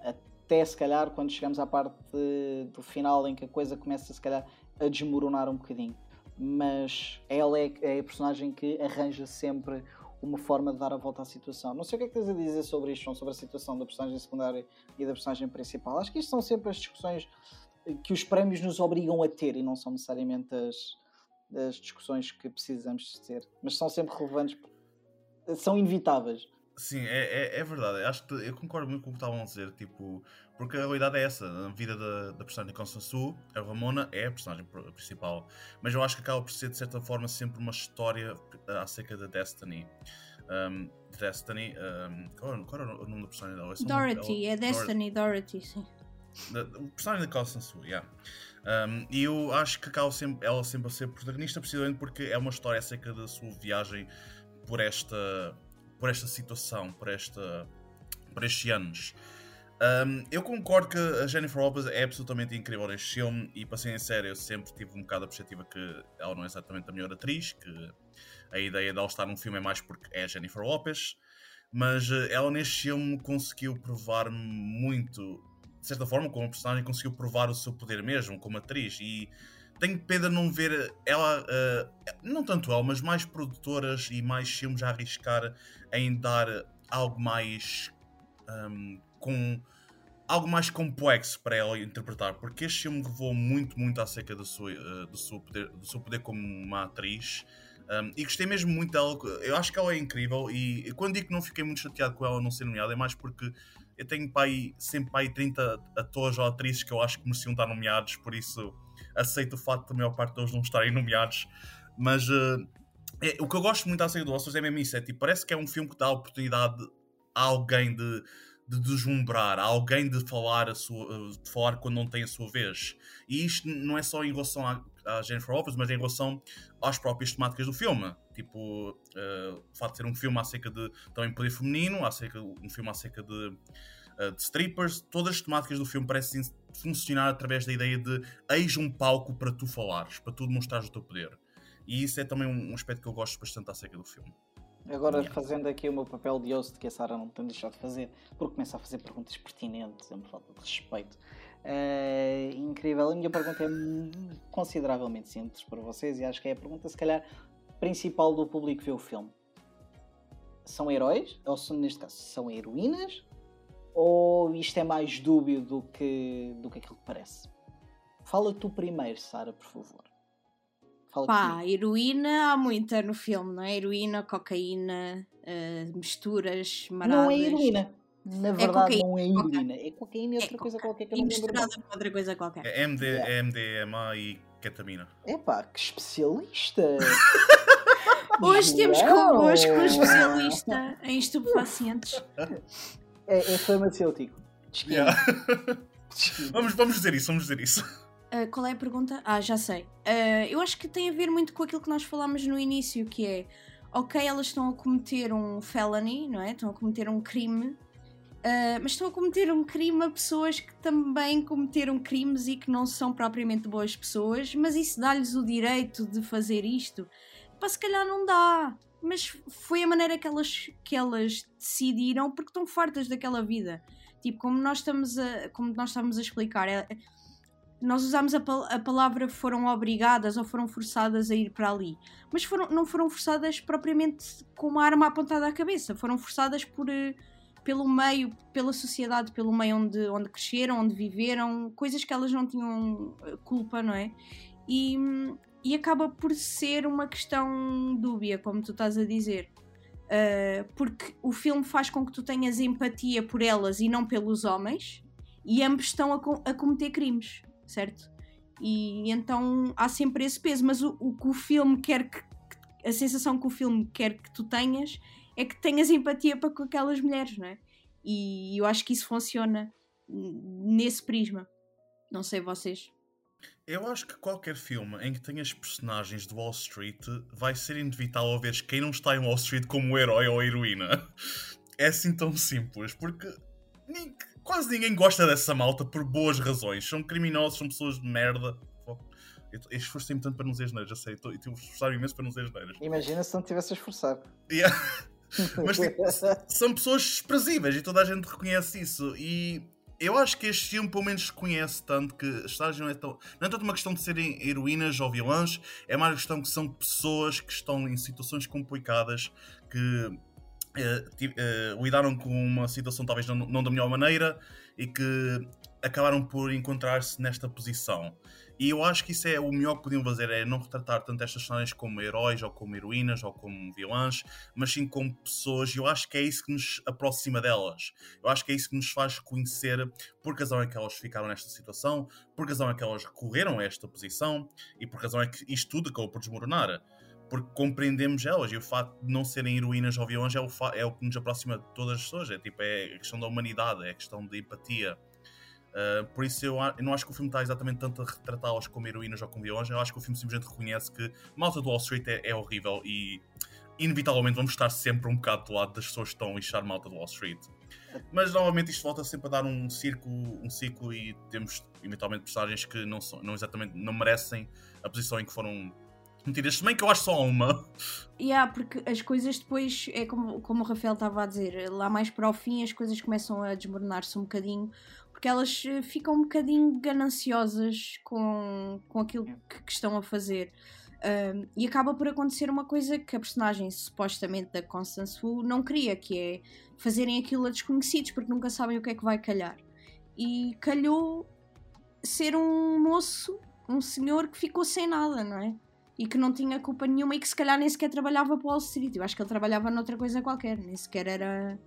Até se calhar quando chegamos à parte do final em que a coisa começa se calhar a desmoronar um bocadinho. Mas ela é, é, a personagem que arranja sempre uma forma de dar a volta à situação. Não sei o que é que tens a dizer sobre isto, sobre a situação da personagem secundária e da personagem principal. Acho que isto são sempre as discussões que os prémios nos obrigam a ter e não são necessariamente as, as discussões que precisamos ter, mas são sempre relevantes, são inevitáveis. Sim, é, é, é, verdade. Acho que eu concordo muito com o que estavam a dizer. Tipo, porque a realidade é essa. Na vida da, da personagem Constance Su, a Ramona é a personagem principal. Mas eu acho que acaba por ser, de certa forma, sempre uma história acerca da Destiny. Um, Destiny. Um, qual, qual, era o nome da personagem dela? Dorothy, é Destiny Dorothy, sim. O personagem da Constance Su, yeah. Um, e eu acho que acaba sempre, ela sempre a ser protagonista, precisamente porque é uma história acerca da sua viagem por esta por esta situação, por, esta, por estes anos. Um, eu concordo que a Jennifer Lopez é absolutamente incrível neste filme e, para ser sério, eu sempre tive um bocado a perspectiva que ela não é exatamente a melhor atriz, que a ideia dela estar num filme é mais porque é a Jennifer Lopez, mas eh, ela neste filme conseguiu provar muito, de certa forma, como personagem, conseguiu provar o seu poder mesmo como atriz e tenho pena não ver ela, uh, não tanto ela, mas mais produtoras e mais filmes a arriscar em dar algo mais um, com algo mais complexo para ela interpretar, porque este filme levou muito, muito acerca do seu, uh, do seu, poder, do seu poder como uma atriz. Um, e gostei mesmo muito dela. Eu acho que ela é incrível. E quando digo que não fiquei muito chateado com ela não ser nomeada, é mais porque eu tenho pai, sempre pai 30 atores ou atrizes que eu acho que mereciam estar nomeados, por isso aceito o facto da maior parte deles não estarem *laughs* nomeados, mas uh, é, o que eu gosto muito da série do Oscars é mesmo isso, é tipo, parece que é um filme que dá a oportunidade a alguém de, de deslumbrar, a alguém de falar, a sua, de falar quando não tem a sua vez. E isto não é só em relação à Jennifer Lopez, mas em relação às próprias temáticas do filme. Tipo, uh, o facto de ser um filme acerca de também poder feminino, acerca, um filme acerca de, uh, de strippers, todas as temáticas do filme parecem funcionar através da ideia de eis um palco para tu falares, para tu demonstrares o teu poder. E isso é também um aspecto que eu gosto bastante acerca do filme. Agora, yeah. fazendo aqui o meu papel de host, que a Sara não tem deixado de fazer, porque começa a fazer perguntas pertinentes, é uma falta de respeito. É incrível. A minha pergunta é consideravelmente simples para vocês e acho que é a pergunta, se calhar, principal do público que vê o filme. São heróis? Ou são, neste caso, são heroínas? Ou isto é mais dúbio do que, do que aquilo que parece? Fala tu primeiro, Sara, por favor. Fala Pá, comigo. heroína há muita no filme, não é? Heroína, cocaína, uh, misturas, maradas. Não é heroína. Na é verdade, é não é heroína. É cocaína e outra é coisa qualquer que eu não misturada com outra coisa qualquer. É, MD, yeah. é MDMA e ketamina. Epá, que especialista! *laughs* Hoje temos convosco um especialista em estupefacientes. É, é farmacêutico. Yeah. vamos, vamos dizer isso, vamos dizer isso. Uh, qual é a pergunta? Ah, já sei. Uh, eu acho que tem a ver muito com aquilo que nós falámos no início, que é ok, elas estão a cometer um felony, não é? Estão a cometer um crime, Uh, mas estão a cometer um crime a pessoas que também cometeram crimes e que não são propriamente boas pessoas, mas isso dá-lhes o direito de fazer isto? Pá, se calhar não dá, mas foi a maneira que elas, que elas decidiram porque estão fartas daquela vida. Tipo, como nós estamos a, como nós estamos a explicar, é, nós usamos a, a, palavra foram obrigadas ou foram forçadas a ir para ali, mas foram, não foram forçadas propriamente com uma arma apontada à cabeça, foram forçadas por. Uh, pelo meio, pela sociedade, pelo meio onde, onde cresceram, onde viveram, coisas que elas não tinham eh, culpa, não é? E, e acaba por ser uma questão dúbia, como tu estás a dizer. Uh, porque o filme faz com que tu tenhas empatia por elas e não pelos homens, e ambos estão a, com, a cometer crimes, certo? E então há sempre esse peso, mas o, o que o filme quer que. A sensação que o filme quer que tu tenhas é que tenhas empatia para com aquelas mulheres, não é? E eu acho que isso funciona nesse prisma. Não sei vocês. Eu acho que qualquer filme em que tenhas personagens de Wall Street vai ser inevitável ver quem não está em Wall Street como herói ou heroína. É assim tão simples, porque nem, quase ninguém gosta dessa malta por boas razões. São criminosos, são pessoas de merda. Eu esforcei-me tanto para não dizer neiras, já sei. Eu estive esforçar imenso para não dizer neiras. Imagina se não tivesse a esforçar. Yeah. *laughs* Mas tipo, são pessoas desprezíveis e toda a gente reconhece isso. E eu acho que este filme, pelo menos, reconhece tanto que personagens não é, tão, não é tanto uma questão de serem heroínas ou vilãs, é mais uma questão que são pessoas que estão em situações complicadas, que eh, eh, lidaram com uma situação talvez não, não da melhor maneira e que acabaram por encontrar-se nesta posição. E eu acho que isso é o melhor que podiam fazer, é não retratar tanto estas personagens como heróis, ou como heroínas, ou como vilãs, mas sim como pessoas, e eu acho que é isso que nos aproxima delas. Eu acho que é isso que nos faz conhecer por razão é que elas ficaram nesta situação, por razão é que elas recorreram a esta posição, e por razão é que isto tudo acabou por desmoronar porque compreendemos elas e o facto de não serem heroínas ou vilões é o, é o que nos aproxima de todas as pessoas. É tipo, é a questão da humanidade, é a questão da empatia. Uh, por isso eu, eu, não acho que o filme está exatamente tanto a retratá-las como heroínas ou como vilões, eu acho que o filme simplesmente reconhece que Malta do Wall Street é, é, horrível e inevitavelmente vamos estar sempre um bocado do lado das pessoas que estão a lixar Malta do Wall Street. Mas novamente isto volta sempre a dar um círculo, um ciclo e temos eventualmente personagens que não, são, não exatamente não merecem a posição em que foram metidas, se bem que eu acho só uma. Yeah, porque as coisas depois, é como, como o Rafael estava a dizer, lá mais para o fim as coisas começam a desmoronar-se um bocadinho porque elas eh, ficam um bocadinho gananciosas com, com aquilo que, que estão a fazer. Um, e acaba por acontecer uma coisa que a personagem, supostamente da Constance Wu, não queria, que é fazerem aquilo a desconhecidos, porque nunca sabem o que é que vai calhar. E calhou ser um moço, um senhor que ficou sem nada, não é? E que não tinha culpa nenhuma e que se calhar nem sequer trabalhava para o Wall Street. Eu acho que ele trabalhava noutra coisa qualquer, nem sequer era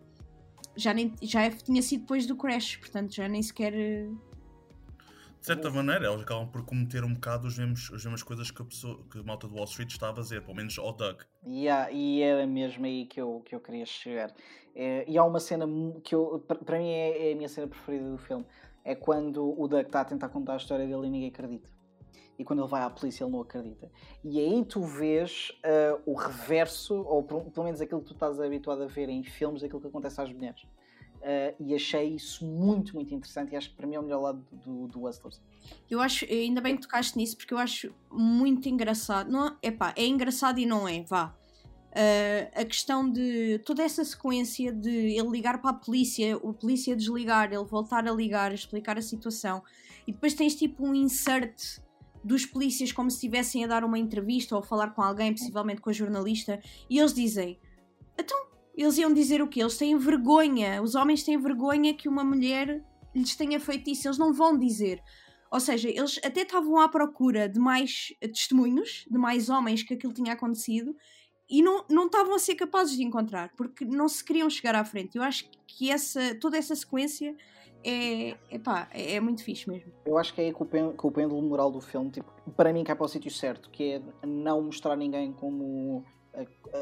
já, nem, já é, tinha sido depois do crash, portanto já nem sequer. De certa maneira, eles acabam por cometer um bocado os mesmos, as mesmas coisas que a, pessoa, que a malta do Wall Street está a fazer, pelo menos ao Doug. Yeah, e era mesmo aí que eu, que eu queria chegar. É, e há uma cena que eu, para mim é, é, a minha cena preferida do filme. É quando o Doug está a tentar contar a história dele e ninguém acredita. E quando ele vai à polícia ele não acredita. E aí tu vês uh, o reverso, ou pelo menos aquilo que tu estás habituado a ver em filmes, aquilo que acontece às mulheres. Uh, e achei isso muito, muito interessante. E acho que para mim é o melhor lado do, do Hustlers. Eu acho, ainda bem que tocaste nisso, porque eu acho muito engraçado. Não, epá, é engraçado e não é, vá. Uh, a questão de toda essa sequência de ele ligar para a polícia, o polícia desligar, ele voltar a ligar, explicar a situação, e depois tens tipo um insert dos polícias como se estivessem a dar uma entrevista ou a falar com alguém, possivelmente com a jornalista, e eles dizem: Então, eles iam dizer o quê? Eles têm vergonha, os homens têm vergonha que uma mulher lhes tenha feito isso, eles não vão dizer. Ou seja, eles até estavam à procura de mais testemunhos, de mais homens que aquilo tinha acontecido, e não, não estavam a ser capazes de encontrar, porque não se queriam chegar à frente. Eu acho que essa, toda essa sequência é, é, é muito fixe mesmo. Eu acho que é aí que o, pêndulo moral do filme, tipo, para mim, cai para o sítio certo, que é não mostrar ninguém como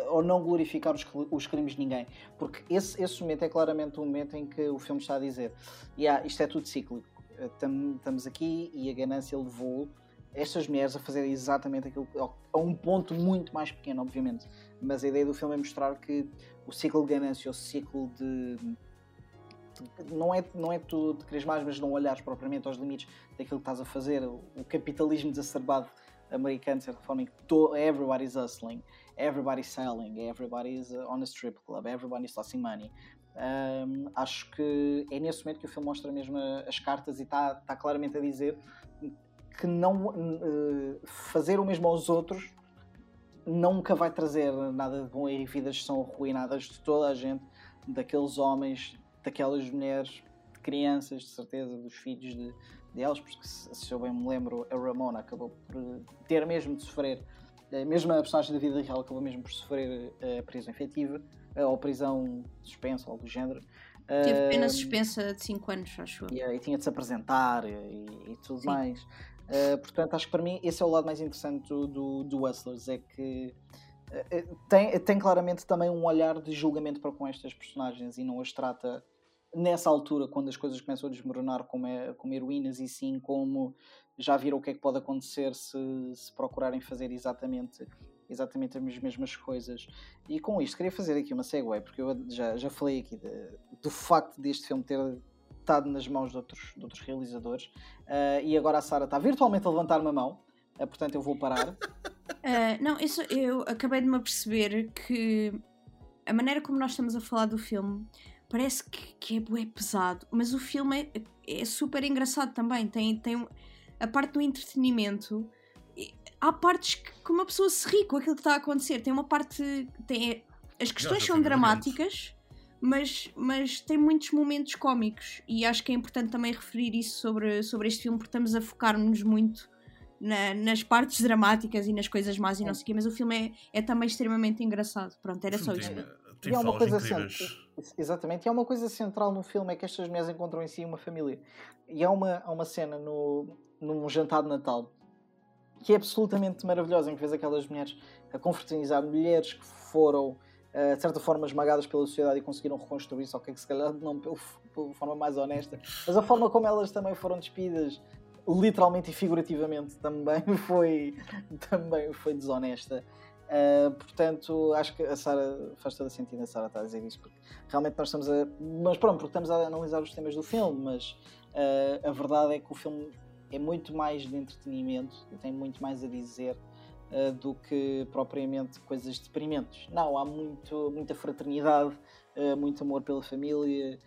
ou não glorificar os, os, crimes de ninguém. Porque esse, esse momento é claramente o momento em que o filme está a dizer: yeah, isto é tudo cíclico. Estamos aqui e a ganância levou estas mulheres a fazer exatamente aquilo a um ponto muito mais pequeno, obviamente. Mas a ideia do filme é mostrar que o ciclo de ganância, o ciclo de não é, não é tu te queres mais, mas não olhares propriamente aos limites daquilo que estás a fazer. O, capitalismo desacerbado americano, de certa forma, em que to, everybody's hustling, everybody's selling, everybody's on a strip club, everybody's tossing money. Um, acho que é nesse momento que o filme mostra mesmo as cartas e está tá claramente a dizer que não uh, fazer o mesmo aos outros nunca vai trazer nada de bom e vidas são arruinadas de toda a gente, daqueles homens, daquelas mulheres, de crianças, de certeza, dos filhos de, delas, porque se eu bem me lembro, a Ramona acabou por ter mesmo de sofrer, eh, mesmo a personagem da vida real acabou mesmo por sofrer a prisão efetiva, ou prisão suspensa, algo do género. Teve pena suspensa de 5 anos, acho eu. E, e, tinha de se apresentar e, e tudo Sim. mais. Uh, portanto, acho que para mim esse é o lado mais interessante do, do, do Hustlers, é que uh, tem, tem claramente também um olhar de julgamento para com estas personagens e não as trata nessa altura, quando as coisas começam a desmoronar como, é, como heroínas, e sim como já viram o que é que pode acontecer se, se procurarem fazer exatamente, exatamente as mesmas coisas. E com isto, queria fazer aqui uma segue, porque eu já, já falei aqui de, do facto deste filme ter estado nas mãos de outros, de outros realizadores, uh, e agora a Sara está virtualmente a levantar uma mão, uh, portanto eu vou parar. Uh, *laughs* não, isso, eu acabei de me aperceber que a maneira como nós estamos a falar do filme parece que, que é bué pesado, mas o filme é, é, super engraçado também. Tem, tem a parte do entretenimento. Há partes que, que uma pessoa se ri com aquilo que está a acontecer. Tem uma parte. Tem, as questões são dramáticas, mas, mas tem muitos momentos cómicos. E acho que é importante também referir isso sobre, sobre este filme, porque estamos a focar-nos muito na, nas partes dramáticas e nas coisas más e não sei o quê, mas o filme é, é também extremamente engraçado. Pronto, era só isso tem e há uma coisa incríveis. Exatamente, e há uma coisa central no filme é que estas mulheres encontram em si uma família. E há uma, há uma cena no, num jantar de Natal que é absolutamente maravilhosa, em que vês aquelas mulheres a confraternizar mulheres que foram Uh, de certa forma esmagadas pela sociedade e conseguiram reconstruir, só que se calhar não pela, pela forma mais honesta, mas a forma como elas também foram despidas, literalmente e figurativamente, também *laughs* foi, também foi desonesta. Uh, portanto, acho que a Sara faz todo sentido a Sara estar a dizer isso, porque realmente nós estamos a. Mas pronto, porque estamos a analisar os temas do filme, mas uh, a verdade é que o filme é muito mais de entretenimento e tem muito mais a dizer uh, do que propriamente coisas deprimentes. Não, há muito, muita fraternidade, muito amor pela família,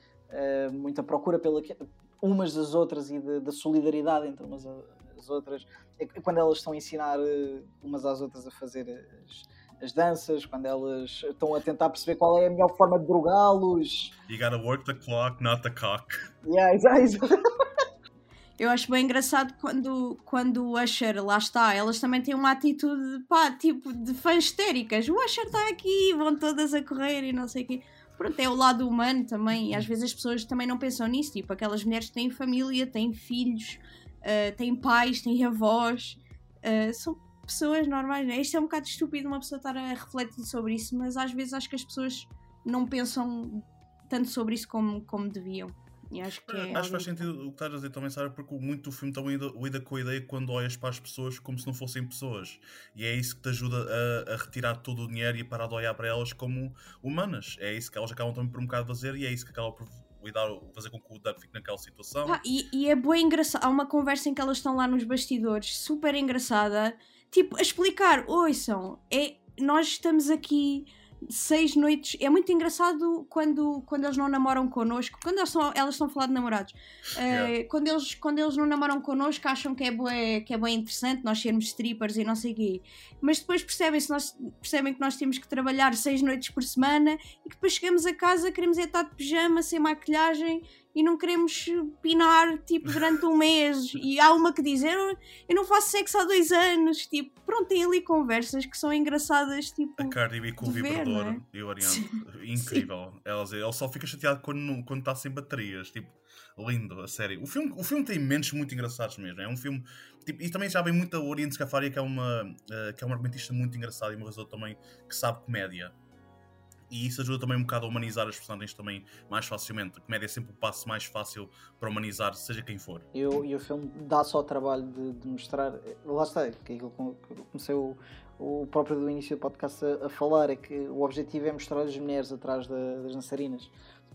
muita procura pela, umas das outras e da solidariedade entre umas as outras, é quando elas estão a ensinar eh, umas às outras a fazer as, as danças, quando elas estão a tentar perceber qual é a melhor forma de drogá-los. You gotta work the clock, not the cock. Yeah, exactly. Eu acho bem engraçado quando, quando o Usher lá está, elas também têm uma atitude, pá, tipo de fãs histéricas. O Usher está aqui, vão todas a correr e não sei o quê. Pronto, é o lado humano também. E às vezes as pessoas também não pensam nisso. Tipo, aquelas mulheres têm família, têm filhos, uh, têm pais, têm avós, uh, são pessoas normais. Né? Isto é um bocado estúpido uma pessoa estar a refletir sobre isso, mas às vezes acho que as pessoas não pensam tanto sobre isso como, como deviam. E acho que, é acho que faz sentido o que estás a dizer também, Sara, porque muito do filme também lida com a ideia quando olhas para as pessoas como se não fossem pessoas. E é isso que te ajuda a, a retirar todo o dinheiro e parar de olhar para elas como humanas. É isso que elas acabam também por um bocado fazer e é isso que acaba por cuidar, fazer com que o Doug fique naquela situação. Pá, e, e, é bem engraçado. Há uma conversa em que elas estão lá nos bastidores, super engraçada, tipo, a explicar: ouçam, é, nós estamos aqui seis noites. É muito engraçado quando, quando eles não namoram connosco, quando elas, são, elas estão a falar de namorados. Yeah. Uh, quando, eles, quando eles não namoram connosco, acham que é, bué, que é bem interessante nós sermos strippers e não sei o quê. Mas depois percebem, -se nós, percebem que nós temos que trabalhar seis noites por semana e que depois chegamos a casa, queremos é estar de pijama, sem maquilhagem e não queremos pinar tipo durante um mês. *laughs* E há uma que diz eu, eu não faço sexo há dois anos. Tipo, pronto, tem ali conversas que são engraçadas tipo a Cardi B com o vibrador é? e o Ariane, *laughs* incrível. Ela, ela só fica chateada quando, quando está sem baterias. Tipo, lindo, a sério o filme, o filme tem momentos muito engraçados mesmo. É um filme, tipo, e também já vem muito a Oriente Scafaria que é uma uh, que é uma argumentista muito engraçada e uma pessoa também que sabe comédia e isso ajuda também um bocado a humanizar as personagens também mais facilmente. A comédia é sempre o passo mais fácil para humanizar, seja quem for. E o, e o filme dá só o trabalho de, de mostrar. Lá está, aquilo que comecei o, o próprio do início do podcast a, a, falar, é que o objetivo é mostrar as mulheres atrás da, das dançarinas.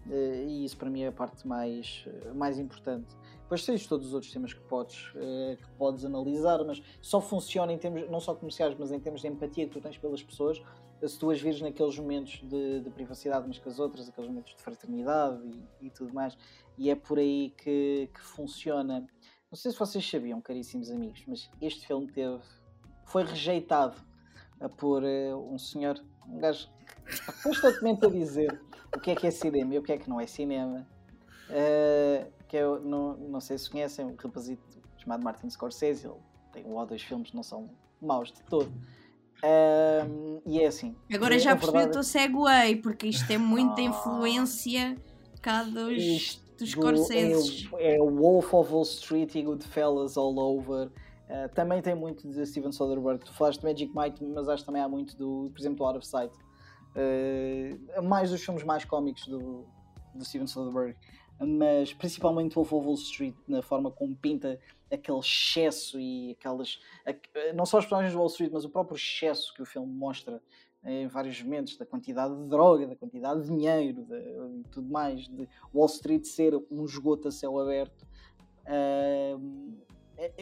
Uh, e isso para mim é a parte mais, mais importante. Depois tens todos os outros temas que podes, uh, que podes analisar, mas só funciona em termos, não só comerciais, mas em termos de empatia que tu tens pelas pessoas, se tu as vires naqueles momentos de, de privacidade umas com as outras, aqueles momentos de fraternidade e, e tudo mais, e é por aí que, que funciona. Não sei se vocês sabiam, caríssimos amigos, mas este filme teve, foi rejeitado por uh, um senhor, um gajo constantemente a dizer o que é que é cinema e o que é que não é cinema. Uh, que eu não, não sei se conhecem, um rapazito chamado Martin Scorsese, ele tem um ou dois filmes que não são maus de todo. Uh, e é assim. Agora já percebi verdade... o teu segue, porque isto é muita oh. influência cá dos, dos Scorseses. É, é Wolf of Wall Street e Goodfellas all over. Uh, também tem muito de Steven Soderbergh. Tu falaste de Magic Mike, mas acho que também há muito do, por exemplo, do Out of Sight. Uh, mais dos filmes mais cómicos do, do Steven Soderbergh. Mas principalmente of Wall Street, na forma como pinta aquele excesso e aquelas. Não só os personagens do Wall Street, mas o próprio excesso que o filme mostra em vários momentos, da quantidade de droga, da quantidade de dinheiro, e tudo mais, de Wall Street ser um esgoto a céu aberto. Uh,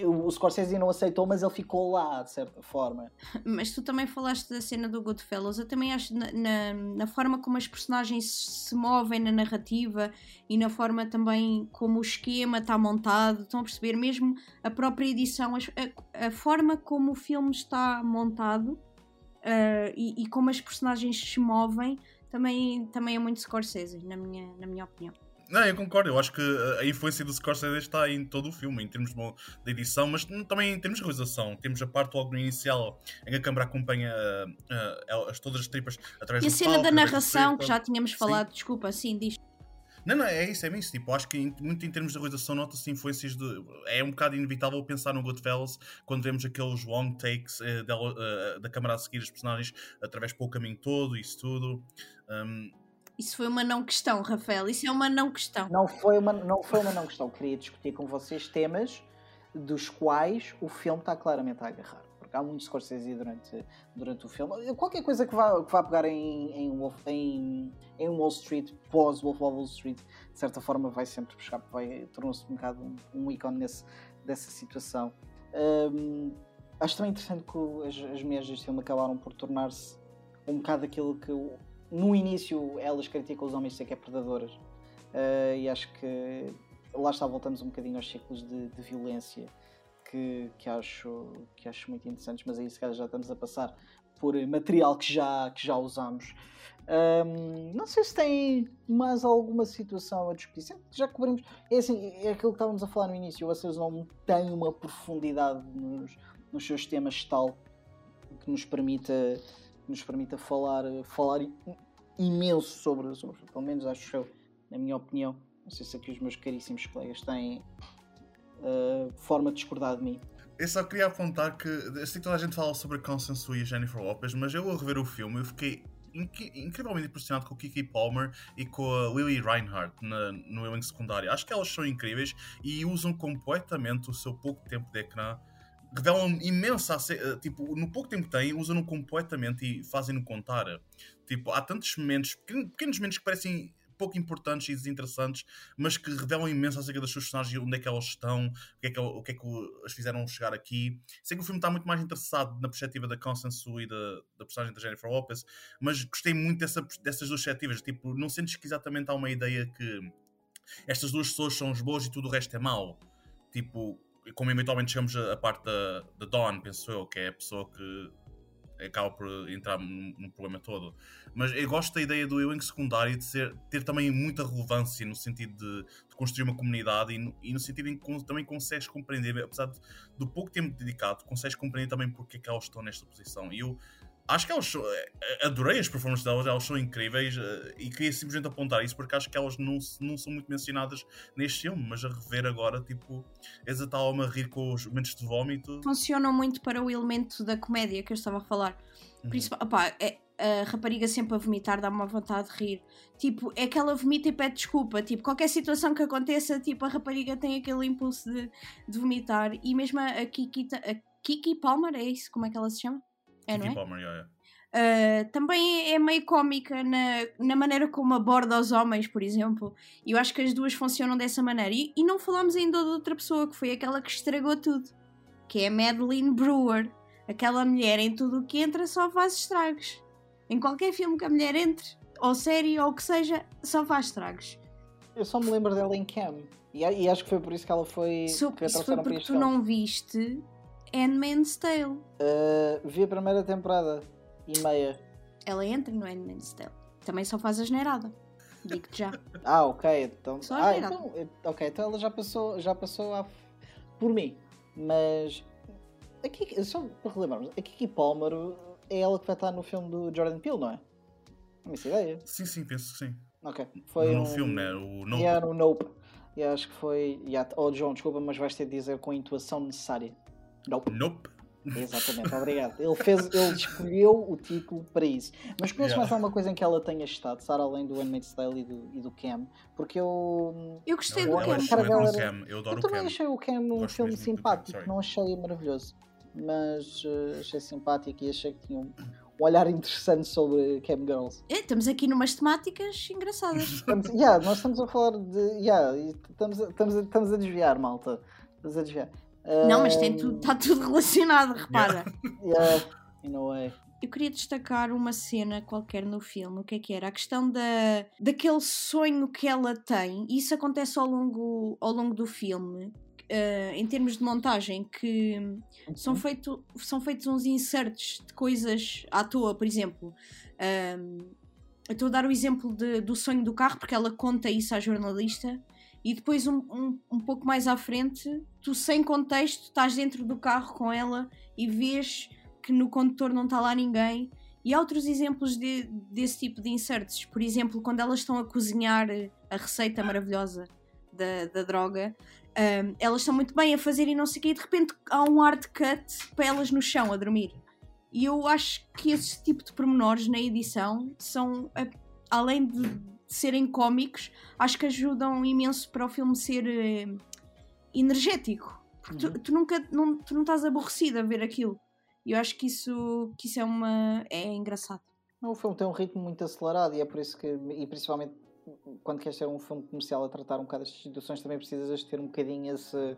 o Scorsese não aceitou, mas ele ficou lá, de certa forma. Mas tu também falaste da cena do Goodfellas. Eu também acho na, na, na, forma como as personagens se movem na narrativa e na forma também como o esquema está montado. Estão a perceber? Mesmo a própria edição, a, a forma como o filme está montado uh, e, e como as personagens se movem também, também é muito Scorsese, na minha, na minha opinião. Não, eu concordo. Eu acho que a influência do Scorsese está em todo o filme, em termos de, edição, mas também em termos de realização. Temos a parte logo no inicial em que a câmera acompanha uh, uh, todas as tripas através e do E a cena palco, da narração, que já tínhamos falado, sim. desculpa, sim, diz. Não, não, é isso, é isso. Tipo, acho que em, muito em termos de realização nota-se influências de. É um bocado inevitável pensar no Goodfellas quando vemos aqueles long takes uh, dela, uh, da câmera a seguir os personagens através pelo caminho todo, isso tudo. Um, isso foi uma não questão, Rafael. Isso é uma não questão. Não foi uma não, foi uma não questão. Queria discutir com vocês temas dos quais o filme está claramente a agarrar. Porque há muito Scorsese durante, durante o filme. Qualquer coisa que vá, que vá pegar em, em, Wolf, em, em Wall Street, pós Wolf of Wall Street, de certa forma vai sempre buscar, vai tornou-se um bocado um, ícone nesse, dessa situação. Um, acho também interessante que as, as mulheres deste filme acabaram por tornar-se um bocado aquilo que no início elas criticam os homens de ser que é predadoras uh, e acho que lá está, voltamos um bocadinho aos ciclos de, de violência que, que, acho, que acho muito interessantes, mas aí se calhar já estamos a passar por material que já, que já usamos. Um, não sei se tem mais alguma situação a discutir. Já cobrimos. É assim, é aquilo que estávamos a falar no início. Vocês não têm uma profundidade nos, nos seus temas tal que nos permita nos permita falar, falar imenso sobre, sobre, pelo menos acho eu, na minha opinião. Não sei se aqui os meus caríssimos colegas têm uh, forma de discordar de mim. Eu só queria apontar que, que toda a gente fala sobre a Wu e a Jennifer Lopez, mas eu ao rever o filme eu fiquei incrivelmente impressionado com o Kiki Palmer e com a Lily Reinhardt na, no elenco secundário. Acho que elas são incríveis e usam completamente o seu pouco tempo de ecrã revelam imensa. Eh, tipo, no pouco tempo que têm, usam-no completamente e fazem-no contar. Tipo, há tantos momentos, pequenos momentos que parecem pouco importantes e desinteressantes, mas que revelam imenso acerca das suas personagens, onde é que elas estão, o que é que, o que, é que as fizeram chegar aqui. Sei que o filme está muito mais interessado na perspectiva da Constance e da, da personagem da Jennifer Lopez, mas gostei muito dessa, dessas duas perspectivas. Tipo, não sentes que exatamente há uma ideia que estas duas pessoas são as boas e tudo o resto é mau. Tipo, como eventualmente chegamos à parte da, da Dawn, penso eu, que é a pessoa que acaba por entrar no, problema todo. Mas eu gosto da ideia do elenco secundário de ser, ter também muita relevância no sentido de, de construir uma comunidade e no, e no, sentido em que também consegues compreender, apesar de, do pouco tempo dedicado, consegues compreender também porque é que elas estão nesta posição. E eu acho que elas são, eh, adorei as performances delas, elas são incríveis eh, e queria simplesmente apontar isso porque acho que elas não, não são muito mencionadas neste filme, mas a rever agora, tipo, eles estavam a rir com os momentos de vómito. Funcionam muito para o elemento da comédia que eu estava a falar. Uhum. Principal, opá, é, a rapariga sempre a vomitar dá-me uma vontade de rir. Tipo, é que ela vomita e pede desculpa. Tipo, qualquer situação que aconteça, tipo, a rapariga tem aquele impulso de, de vomitar. E mesmo a Kiki, a Kiki Palmer, é isso? Como é que ela se chama? É, não é? Palmer, yeah, yeah. Uh, também é meio cómica na, na maneira como aborda os homens, por exemplo. E eu acho que as duas funcionam dessa maneira. E, e não falamos ainda de outra pessoa que foi aquela que estragou tudo, que é a Madeline Brewer. Aquela mulher em tudo o que entra só faz estragos. Em qualquer filme que a mulher entre, ou série, ou o que seja, só faz estragos. Eu só me lembro dela em Cam. E, e acho que foi por isso que ela foi. So, que isso foi porque tu não viste Handmaid's Tale. Uh, vi a primeira temporada e meia. Ela entra no Handmaid's Tale. Também só faz a generada. Digo-te já. *laughs* ah, ok. Então, só ah, então, ok, então ela já passou, já passou a, por mim. Mas aqui, só para relembrarmos, a Kiki Palmer é ela que vai estar no filme do Jordan Peele, não é? Não essa ideia. Sim, sim, penso que sim. Ok. Foi no um... filme, né? O Nope. Yeah, no Nope. E acho que foi. Yeah. Oh, João, desculpa, mas vais ter de dizer com a intuação necessária. Nope. Nope. Exatamente, *laughs* obrigado. Ele, fez, ele escolheu o título para isso. Mas conheces yeah. mais alguma coisa em que ela tenha estado, Sara, além do Handmaid's Tale e do, e do Cam? Porque eu. Eu gostei eu, do eu Cam. Eu, Cam. eu, adoro eu também Cam. achei o Cam um filme simpático, não achei maravilhoso. Mas uh, achei simpático e achei que tinha um, um olhar interessante sobre Cam Girls. É, estamos aqui numas temáticas engraçadas. *laughs* Estamos, yeah, nós estamos a falar de. Yeah, estamos, a, estamos, a, estamos a desviar, malta. Estamos a desviar. Não, mas tem tudo, está tudo *laughs* relacionado, repara. Yeah, in a way. Eu queria destacar uma cena qualquer no filme, o que é que era? A questão da, daquele sonho que ela tem, e isso acontece ao longo, ao longo do filme, uh, em termos de montagem, que uhum. são, feito, são feitos uns insertos de coisas à toa, por exemplo. Um, estou a dar o exemplo de, do sonho do carro, porque ela conta isso à jornalista, e depois um, um, um, pouco mais à frente, tu sem contexto estás dentro do carro com ela e vês que no condutor não está lá ninguém. E há outros exemplos de, desse tipo de inserts. Por exemplo, quando elas estão a cozinhar a receita maravilhosa da, da droga, um, elas estão muito bem a fazer e não sei o quê, e de repente há um hard cut para elas no chão a dormir. E eu acho que esse tipo de pormenores na edição são, além de serem cómicos, acho que ajudam imenso para o filme ser uh, energético. Porque uhum. tu, tu, nunca não, tu não estás aborrecido a ver aquilo. E eu acho que isso, que isso é uma. é engraçado. O filme tem um ritmo muito acelerado e é por isso que, e principalmente quando queres ser um filme comercial a tratar um bocado estas situações, também precisas ter um bocadinho esse,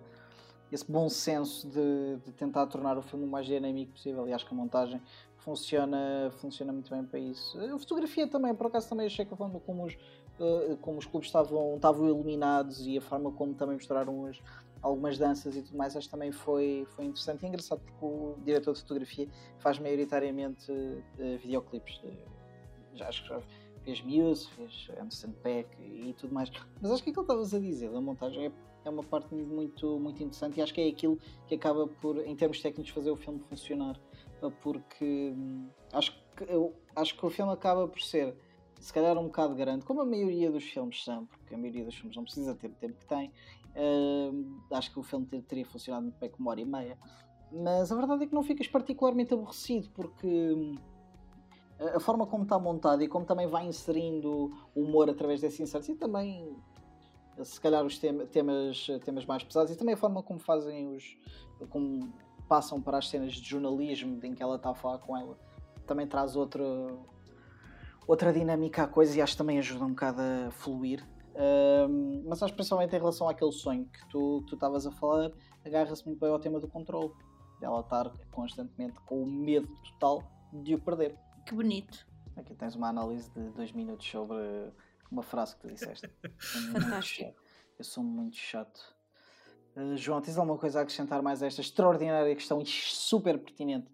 esse bom senso de, de tentar tornar o filme o mais dinâmico possível. E acho que a montagem funciona, funciona muito bem para isso. A fotografia também, por acaso também achei que a forma como os, uh, como os clubes estavam, estavam iluminados e a forma como também mostraram as, algumas danças e tudo mais, acho que também foi, foi interessante e engraçado porque o diretor de fotografia faz maioritariamente uh, videoclipes. Uh, já acho que já fez Muse, fez Anderson Peck e tudo mais. Mas acho que aquilo que estavas a dizer da montagem é, é uma parte muito, muito interessante e acho que é aquilo que acaba por, em termos técnicos, fazer o filme funcionar porque hum, acho que, eu, acho que o filme acaba por ser se calhar um bocado grande, como a maioria dos filmes são, porque a maioria dos filmes não precisa ter o tempo que tem. Uh, acho que o filme teria funcionado muito bem com uma hora e meia. Mas a verdade é que não ficas particularmente aborrecido, porque hum, a forma como está montado e como também vai inserindo humor através desse insertos e também se calhar os temas, temas mais pesados e também a forma como fazem os como passam para as cenas de jornalismo em que ela está a falar com ela, também traz outra, outra dinâmica à coisa e acho que também ajuda um bocado a fluir. Um, mas acho principalmente em relação àquele sonho que tu estavas a falar, agarra-se muito bem ao tema do controle, dela estar constantemente com o medo total de o perder. Que bonito. Aqui tens uma análise de dois minutos sobre uma frase que tu disseste. *laughs* Fantástico. Eu sou muito chato. Uh, João, tens alguma coisa a acrescentar mais a esta extraordinária questão e super pertinente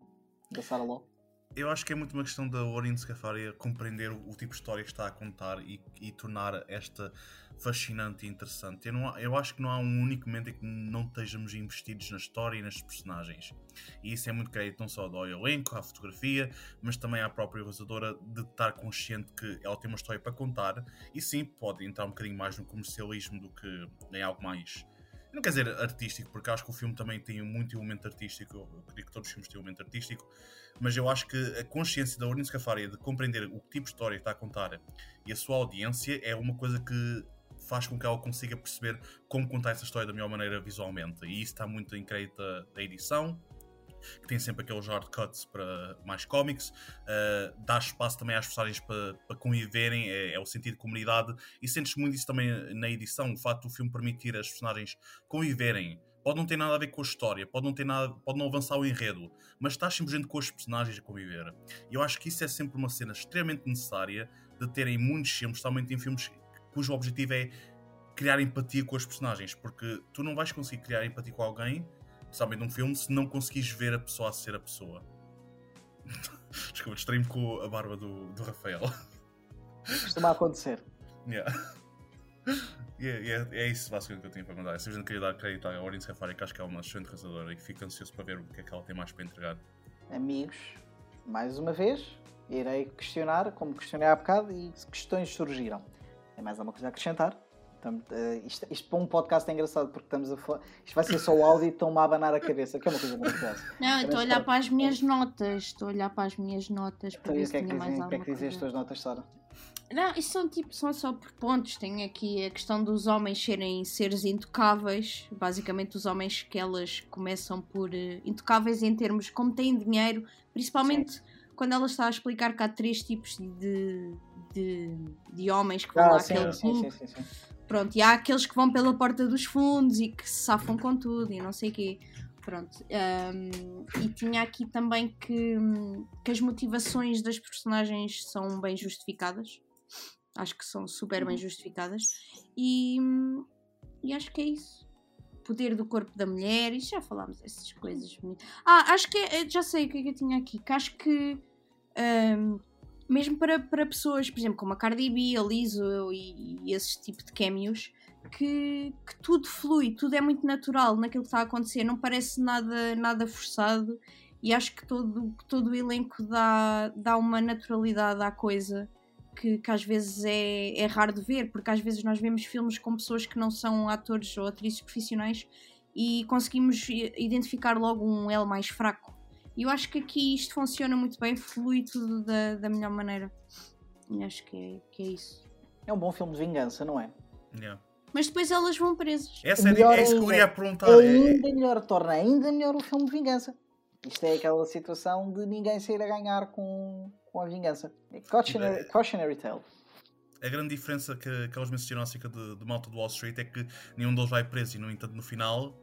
da Sarah Law? Eu acho que é muito uma questão da Orin Scafaria compreender o, o, tipo de história que está a contar e, e tornar esta fascinante e interessante. Eu, não, eu acho que não há um único momento em que não estejamos investidos na história e nas personagens. E isso é muito crédito não só ao elenco, à fotografia, mas também à própria realizadora de estar consciente que ela tem uma história para contar e sim, pode entrar um bocadinho mais no comercialismo do que em algo mais não quer dizer artístico, porque acho que o filme também tem muito elemento artístico. Eu acredito que todos os filmes têm elemento artístico, mas eu acho que a consciência da Ornice Cafaria de compreender o tipo de história que está a contar e a sua audiência é uma coisa que faz com que ela consiga perceber como contar essa história da melhor maneira visualmente. E isso está muito em crédito da edição, que tem sempre aqueles hard cuts para mais cómics, uh, dá espaço também às personagens para, para conviverem, é, é, o sentido de comunidade, e sentes muito isso também na edição, o facto do filme permitir as personagens conviverem. Pode não ter nada a ver com a história, pode não ter nada, pode não avançar o enredo, mas estás simplesmente com os personagens a conviver. E eu acho que isso é sempre uma cena extremamente necessária de terem muitos filmes, especialmente em filmes cujo objetivo é criar empatia com os personagens, porque tu não vais conseguir criar empatia com alguém especialmente num filme, se não conseguires ver a pessoa a ser a pessoa. *laughs* Desculpa, distraí-me com a barba do, do Rafael. Costuma acontecer. Yeah. *laughs* Yeah, yeah, é isso basicamente que eu tinha para mandar. Eu simplesmente queria dar crédito à Audience Safari, que acho que é uma excelente realizadora e fico ansioso para ver o que é que ela tem mais para entregar. Amigos, mais uma vez, irei questionar, como questionei há bocado, e questões surgiram. Tem mais alguma coisa a acrescentar? Uh, isto, isto, para um podcast é engraçado porque estamos a falar. Isto vai ser só o áudio e estão-me a abanar a cabeça, que é uma coisa maravilhosa. Não, estou a olhar para as minhas notas. Estou a olhar para as minhas notas para então, ver se é tinha mais alguma O que é que dizem as tuas notas, Sara? Não, isso são, tipo, são só por pontos. Tem aqui a questão dos homens serem seres intocáveis. Basicamente, os homens que elas começam por uh, intocáveis em termos como têm dinheiro, principalmente sim. quando ela está a explicar que há três tipos de, de, de homens que vão ah, lá sim, àquele clube. Sim, sim, sim, Pronto, e há aqueles que vão pela porta dos fundos e que se safam com tudo e não sei o quê. Pronto. Um, e tinha aqui também que, que as motivações das personagens são bem justificadas. Acho que são super bem uhum. justificadas. E, e acho que é isso. Poder do corpo da mulher, e já falámos dessas coisas. Ah, acho que é, já sei o que é que eu tinha aqui. Que acho que um, mesmo para, para pessoas, por exemplo, como a Cardi B, a Lizzo e, e esse tipo de cameos, que, que, tudo flui, tudo é muito natural naquilo que está a acontecer, não parece nada, nada forçado e acho que todo, todo o elenco dá, dá uma naturalidade à coisa que, que às vezes é, é raro de ver, porque às vezes nós vemos filmes com pessoas que não são atores ou atrizes profissionais e conseguimos identificar logo um L mais fraco e eu acho que aqui isto funciona muito bem, flui tudo da, da melhor maneira. E acho que é, que é isso. É um bom filme de vingança, não é? Yeah. Mas depois elas vão presas. Essa é, é isso que eu ia perguntar. É ainda melhor, torna ainda melhor o filme de vingança. Isto é aquela situação de ninguém sair a ganhar com, com a vingança. É cautionary, cautionary tale. A grande diferença que, que elas mencionam acerca de, de Malta do Wall Street é que nenhum deles vai preso e, no entanto, no final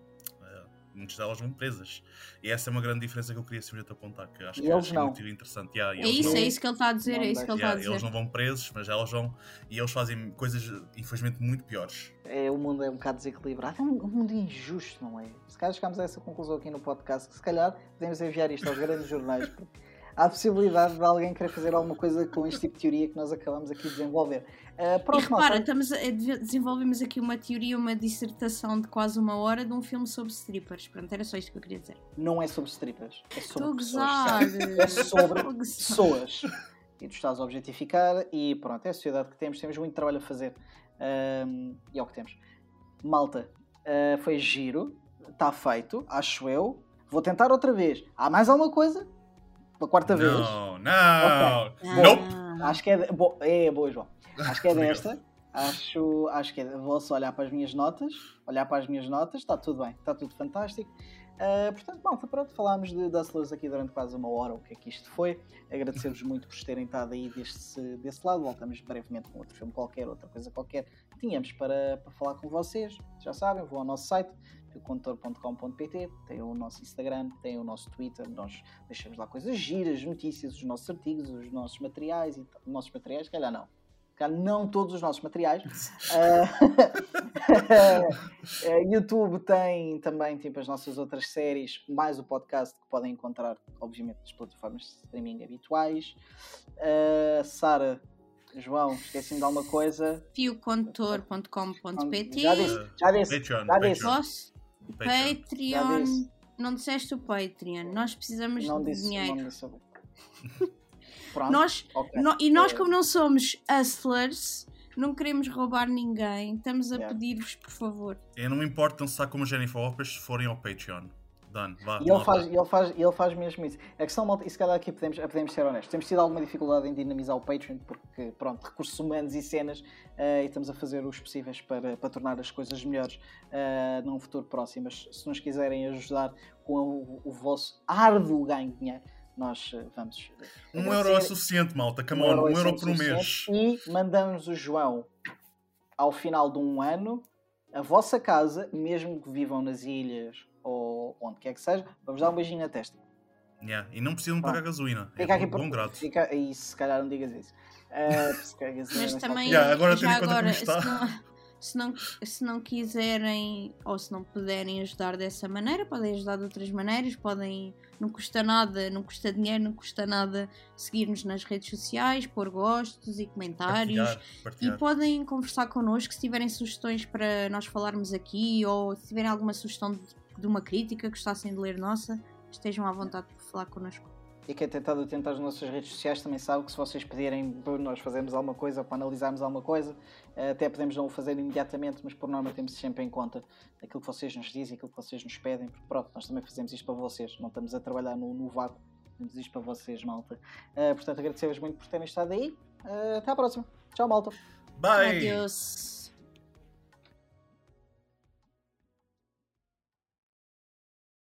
muitas delas vão presas. E essa é uma grande diferença que eu queria simplesmente apontar, que acho que, acho é muito interessante. Yeah, é isso, não, é isso que ele está a dizer, é isso que ele está yeah, a dizer. Eles não vão presos, mas elas vão, e eles fazem coisas, infelizmente, muito piores. É, o mundo é um bocado desequilibrado, é um, um mundo injusto, não é? Se calhar chegamos a essa conclusão aqui no podcast, que se calhar podemos enviar isto aos grandes jornais, porque há a possibilidade de alguém querer fazer alguma coisa com este tipo de teoria que nós acabamos aqui de desenvolver. Uh, pronto, e repara, estamos a, desenvolvemos aqui uma teoria, uma dissertação de quase uma hora de um filme sobre strippers. Pronto, era só isto que eu queria dizer. Não é sobre strippers, é sobre pessoas. É sobre pessoas. E tu estás a objetificar e pronto, é a sociedade que temos, temos muito trabalho a fazer. Um, e é o que temos. Malta, uh, foi giro, está feito, acho eu. Vou tentar outra vez. Há mais alguma coisa? Pela quarta vez. Não, não, okay. nope. Acho que é, de... Bo... é boa, João. Acho que é desta. Acho, acho que é. Vou só olhar para as minhas notas. Olhar para as minhas notas, está tudo bem, está tudo fantástico. Uh, portanto, malta, pronto, falámos de Dustlers aqui durante quase uma hora, o que é que isto foi. Agradecer-vos *laughs* muito por terem estado aí deste, desse lado. Voltamos brevemente com outro filme qualquer, outra coisa qualquer que tínhamos para, para falar com vocês. Já sabem, vou ao nosso site, contor.com.pt, tem o nosso Instagram, tem o nosso Twitter, nós deixamos lá coisas giras, notícias, os nossos artigos, os nossos materiais, e os nossos materiais, calhar não. Calhar não todos os nossos materiais. uh, *laughs* *laughs* YouTube tem também tipo, as nossas outras séries, mais o podcast que podem encontrar, obviamente, nas plataformas de streaming habituais. Uh, Sara, João, esqueci-me de alguma coisa. fiocontor.com.pt Já disse, já disse. Patreon, já disse. Patreon. Patreon. Não disseste o Patreon. Nós precisamos não de disse, dinheiro. Não disse. *laughs* Pronto, nós, okay. no, e nós, como não somos hustlers, não queremos roubar ninguém. Estamos a yeah. pedir-vos, por favor. Eu não me importo dançar como Jennifer Lopez se forem ao Patreon. Done. Vá, E ele faz, ele, faz, ele faz mesmo isso. A questão, malta, e se calhar aqui podemos, podemos ser honestos, temos tido alguma dificuldade em dinamizar o Patreon, porque, pronto, recursos humanos e cenas, uh, e estamos a fazer os possíveis para, para tornar as coisas melhores uh, num futuro próximo. Mas se nos quiserem ajudar com o, o vosso árduo ganho de dinheiro, nós vamos. Um euro é suficiente, malta, come on, um, um euro por um mês. E mandamos o João ao final de um ano a vossa casa, mesmo que vivam nas ilhas ou onde quer que seja, vamos dar um beijinho na testa. Yeah. E não precisam pagar gasolina. Fica é aqui bom, por... bom grato. Fica... E se calhar não digas isso. Uh, Mas também, yeah, agora já agora, se não, se, não, se não quiserem ou se não puderem ajudar dessa maneira, podem ajudar de outras maneiras, podem, não custa nada, não custa dinheiro, não custa nada seguir-nos nas redes sociais, pôr gostos e comentários Partilhar, partilhar. e podem conversar connosco se tiverem sugestões para nós falarmos aqui ou se tiverem alguma sugestão de, de uma crítica, gostassem de ler nossa, estejam à vontade por falar connosco. E quem tem estado atento às nossas redes sociais também sabe que se vocês pedirem para nós fazermos alguma coisa, para analisarmos alguma coisa, até podemos não o fazer imediatamente, mas por norma temos sempre em conta aquilo que vocês nos dizem, aquilo que vocês nos pedem, porque pronto, nós também fazemos isto para vocês, não estamos a trabalhar no, no vácuo, fazemos isto para vocês, malta. Uh, portanto, agradecer-vos muito por terem estado aí. Uh, até à próxima. Tchau, malta. Bye! Adeus.